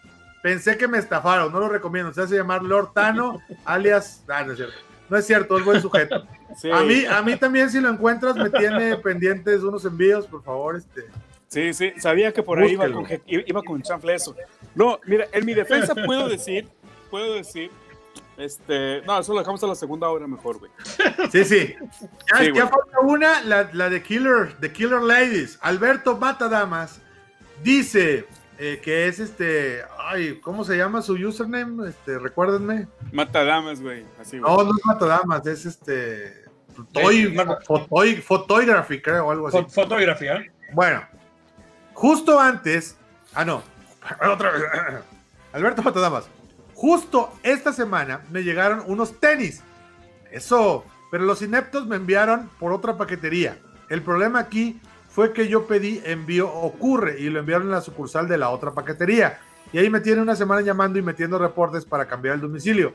Pensé que me estafaron, no lo recomiendo. Se hace llamar Lord Tano, alias. Ah, no es cierto. No es cierto, es buen sujeto. Sí. A mí, a mí también, si lo encuentras, me tiene pendientes unos envíos, por favor. Este. Sí, sí, sabía que por ahí iba con, iba con chanfle eso. No, mira, en mi defensa puedo decir, puedo decir, este, no, eso lo dejamos a la segunda hora mejor, güey. Sí, sí. Ya, Sí, ya falta una, la, la de Killer, de Killer Ladies. Alberto Matadamas dice eh, que es este. Ay, ¿cómo se llama su username? Este, recuérdenme. Matadamas, güey, así, güey. No, no es Matadamas, es este. Toy, Eh, fotoy, photography, creo, o algo así. Fo- Fotografía. Bueno, justo antes. Ah, no. Otra vez. Alberto Matadamas. Justo esta semana me llegaron unos tenis. Eso. Pero los ineptos me enviaron por otra paquetería. El problema aquí fue que yo pedí envío ocurre y lo enviaron a la sucursal de la otra paquetería. Y ahí me tiene una semana llamando y metiendo reportes para cambiar el domicilio.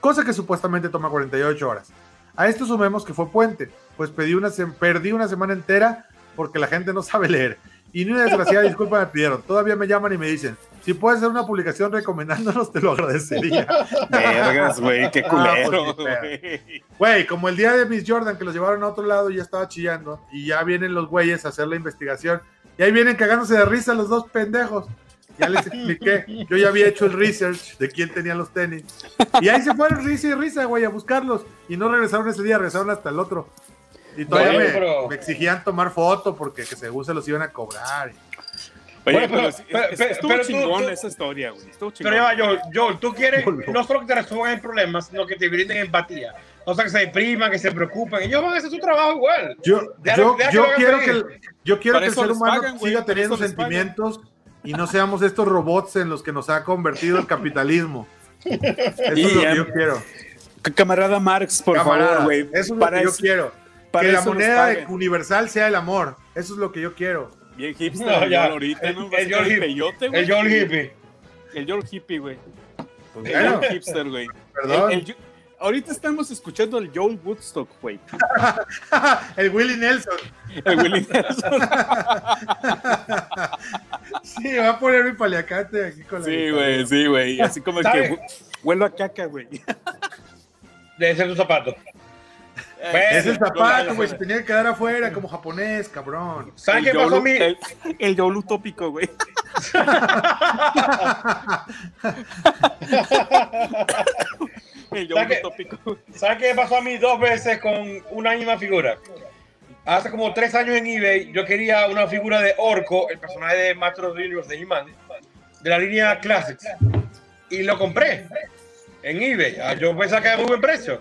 Cosa que supuestamente toma 48 horas. A esto sumemos que fue puente, pues pedí una perdí una semana entera porque la gente no sabe leer. Y ni una desgraciada disculpa me pidieron. Todavía me llaman y me dicen, si puedes hacer una publicación recomendándonos, te lo agradecería. Vergas, güey, qué culero, Ah, pues, güey. Güey, como el día de Miss Jordan que los llevaron a otro lado y ya estaba chillando. Y ya vienen los güeyes a hacer la investigación. Y ahí vienen cagándose de risa los dos pendejos. Ya les expliqué. Yo ya había hecho el research de quién tenía los tenis. Y ahí se fueron risa y risa, güey, a buscarlos. Y no regresaron ese día, regresaron hasta el otro. Y todavía Bueno, me, pero- me exigían tomar foto porque que según se los iban a cobrar. Oye, Bueno, pero, pero- es- estuvo pero tú- chingón tú- esa historia, güey. Estuvo chingón. Pero ya va, Joel, Joel, tú quieres no solo que te resuelvan el problema, sino que te brinden empatía. o sea, que se depriman, que se preocupen. Ellos van a hacer su trabajo igual. Yo, Deja- yo, que yo quiero que el, yo quiero que el ser humano pagan, siga teniendo sentimientos y no seamos estos robots en los que nos ha convertido el capitalismo. Eso Y es lo que yo quiero. Camarada Marx, por Camaradas, favor, güey. Eso es lo Para que yo quiero. Para Que la moneda universal sea el amor. Eso es lo que yo quiero. Bien hipster, No, el ya. Yol ahorita, El- ¿no? El el hippie. peyote, güey. El Joel Hippie. El Yol hippie, güey. Pues El bueno, Yol hipster, güey. perdón. El- el ahorita estamos escuchando el Joel Woodstock, güey. El Willie Nelson. El Willie Nelson. Sí, va a poner mi paliacate aquí con la Sí, güey, sí, güey. Así como ¿Sabe? que hu- huelo a caca, güey. Debe ser tu zapato. Es el zapato, güey. Se tenía que quedar afuera como japonés, cabrón. ¿Sabes El qué pasó a Yolu- mí? El, el Yol utópico, güey. el Yol ¿Sabes qué? utópico. ¿Sabes qué pasó a mí dos veces con una misma figura? Hace como tres años en eBay yo quería una figura de Orco, el personaje de Master of the Universe de He-Man, de la línea Classics. Y lo compré en eBay. Ah, Yo pensaba que era muy buen precio.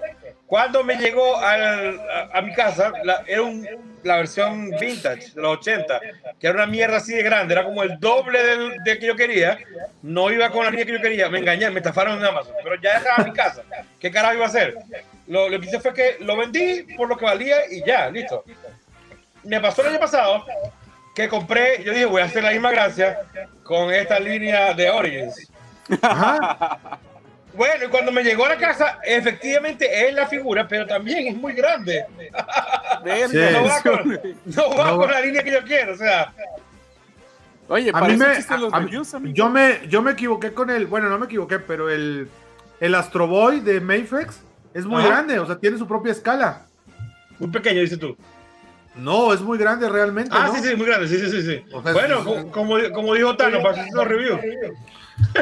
Cuando me llegó al- a, a mi casa, la, era un- la versión vintage de los 80, que era una mierda así de grande, era como el doble del, del que yo quería. No iba con la línea que yo quería, me engañé, me estafaron en Amazon, pero ya estaba en mi casa. ¿Qué carajo iba a hacer? Lo, lo que hice fue que lo vendí por lo que valía y ya, listo. Me pasó el año pasado que compré, yo dije, voy a hacer la misma gracia con esta línea de Origins. Ajá. Bueno, y cuando me llegó a la casa, efectivamente es la figura, pero también es muy grande. Sí. No va con, no va No con va. la línea que yo quiero, o sea. Oye, A mí me, existen los a- reviews, yo me, yo me equivoqué con el, bueno, no me equivoqué, pero el, el Astro Boy de Mayfex es muy Ajá. grande, o sea, tiene su propia escala. Muy pequeño, dices tú. No, es muy grande realmente. Ah, ¿no? sí, sí, muy grande, sí, sí, sí. sí. O sea, bueno, como, como dijo Tano, para hacer los reviews.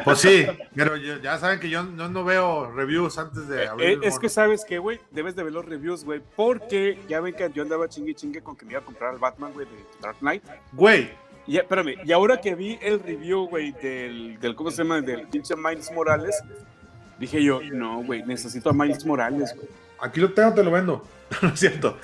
Pues sí, pero yo- ya saben que yo no, no veo reviews antes de abrir. Eh, el es morro. que sabes que, güey, debes de ver los reviews, güey, porque ya ven que yo andaba chingue chingue con que me iba a comprar el Batman, güey, de Dark Knight. Güey, Y, espérame, y ahora que vi el review, güey, del, del, ¿cómo se llama? Del pinche Miles Morales, dije yo, no, güey, necesito a Miles Morales, güey. aquí lo tengo, te lo vendo. no es cierto.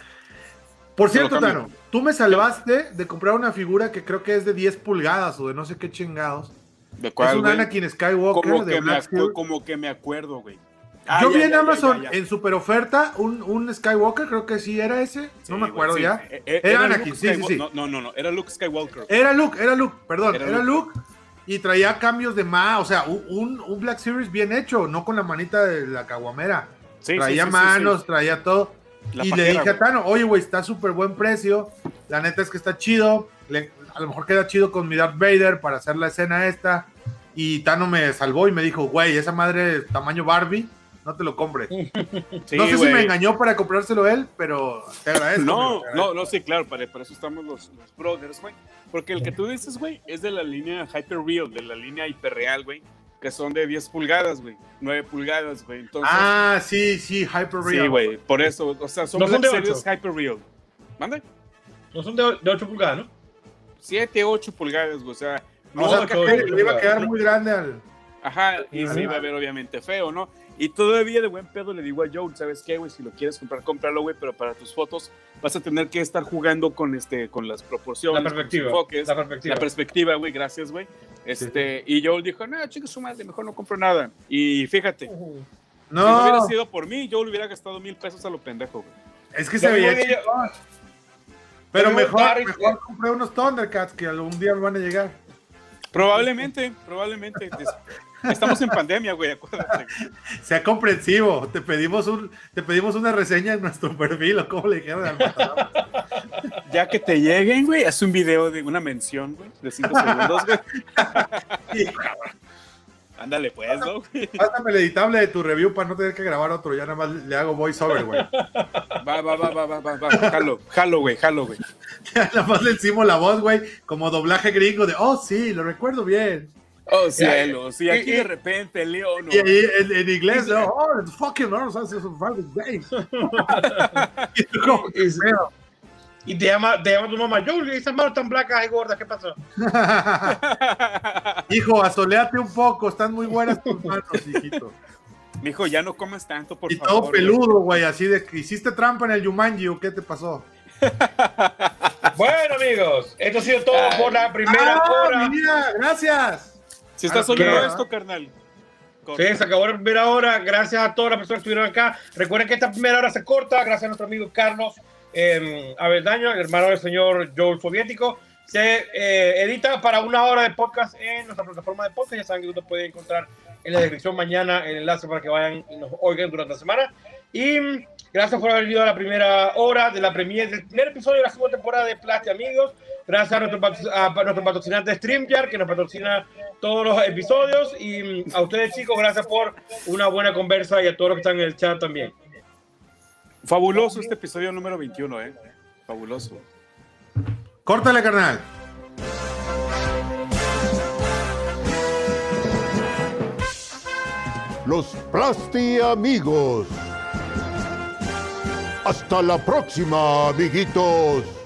Por cierto. Tano, tú me salvaste de comprar una figura que creo que es de 10 pulgadas o de no sé qué chingados. ¿De Es cuál, un güey? Anakin Skywalker Como de que, me Black Steel. como que me acuerdo, güey. Ah, Yo ya, vi en ya, Amazon ya, en super oferta un, un Skywalker, creo que sí era ese, Sí, no me acuerdo sí. ya. Eh, eh, Era Anakin, sí, sí, sí. No, no, no, era Luke Skywalker. Era Luke, era Luke, perdón, Era era, Luke. y traía cambios de ma, o sea, un- un, un Black Series bien hecho, no con la manita de la caguamera. Sí, traía manos, traía todo. La y pajera, le dije a. Tano, oye, güey, está súper buen precio. La neta es que está chido. le- a lo mejor queda chido con mi Darth Vader para hacer la escena esta. Y Tano me salvó y me dijo, güey, esa madre tamaño Barbie, no te lo compres. Sí, no sé si me engañó para comprárselo él, pero te agradezco. No, amigo, te agradezco. no, no, sí, claro, para, para eso estamos los, los brothers, güey. Porque el que tú dices, güey, es de la línea Hyper Real, de la línea hiperreal, güey, que son de 10 pulgadas, güey, 9 pulgadas, güey. Entonces, Ah, sí, sí, Hyper Real. sí, güey, por eso, o sea, son No son de Series ocho. Hyper Real. ¿Mande? No son de, de 8 pulgadas, ¿no? 7, 8 pulgadas, güey, o sea, O sea, No, que todo le iba a quedar muy grande al. Ajá, y se iba a ver obviamente feo, ¿no? Y todavía de buen pedo le digo a Joel, ¿sabes qué, güey? Si lo quieres comprar, cómpralo, güey, pero para tus fotos vas a tener que estar jugando con este, con las proporciones, La con los perspectiva. enfoques, La perspectiva. la perspectiva, güey, gracias, güey. Este, y Joel dijo, no, chicos, su madre, mejor no compro nada. Y fíjate, si no hubiera No, sido por mí, Joel hubiera gastado mil pesos a lo pendejo, güey. es que Yo se veía. Pero mejor, compré unos Thundercats que algún día me van a llegar. Probablemente, probablemente. Es- Estamos en pandemia, güey, acuérdate. Sea comprensivo, te pedimos un, te pedimos una reseña en nuestro perfil, o como le dijeron al matador. Ya que te lleguen, güey, haz un video de una mención, güey, de 5 segundos, güey. Ándale, pues, ¿no? Pásame el editable de tu review para no tener que grabar otro, ya nada más le hago voiceover, güey. Va, va, va, va, va, va, va. Jalo, jalo, güey, jalo, güey. Ya nada más le encimo la voz, güey, como doblaje gringo de, oh, sí, lo recuerdo bien. Oh, cielo, sí, aquí y- de repente, León. Y ahí en, en inglés, ¿no? oh, fucking Lord, it's a fucking day. Y tú como, Y- "Pero, Y te llama, te llama tu mamá, yo, esas manos tan blancas y gordas, ¿qué pasó? Hijo, asoleate un poco, están muy buenas tus manos, hijito. Mijo, ya no comas tanto, por y favor. todo peludo, güey, así de que hiciste trampa en el Yumanji o qué te pasó. Bueno, amigos, esto ha sido todo por la primera Ah, hora. mi vida, gracias. Si estás oyendo esto, carnal. Sí, se acabó la primera hora. Gracias a todas las personas que estuvieron acá. Recuerden que esta primera hora se corta. Gracias a nuestro amigo Carlos eh, Avendaño, el hermano del señor Joel Soviético. Se eh, edita para una hora de podcast en nuestra plataforma de podcast. Ya saben que usted puede encontrar en la descripción mañana el enlace para que vayan y nos oigan durante la semana. Y gracias por haber venido a la primera hora de la premier, del primer episodio de la segunda temporada de Plasti Amigos. Gracias a nuestro, a nuestro patrocinante StreamYard que nos patrocina todos los episodios. Y a ustedes, chicos, gracias por una buena conversa y a todos los que están en el chat también. Fabuloso este episodio número 21, ¿eh? Fabuloso. Córtale, carnal. Los Plasti amigos. Hasta la próxima, amiguitos.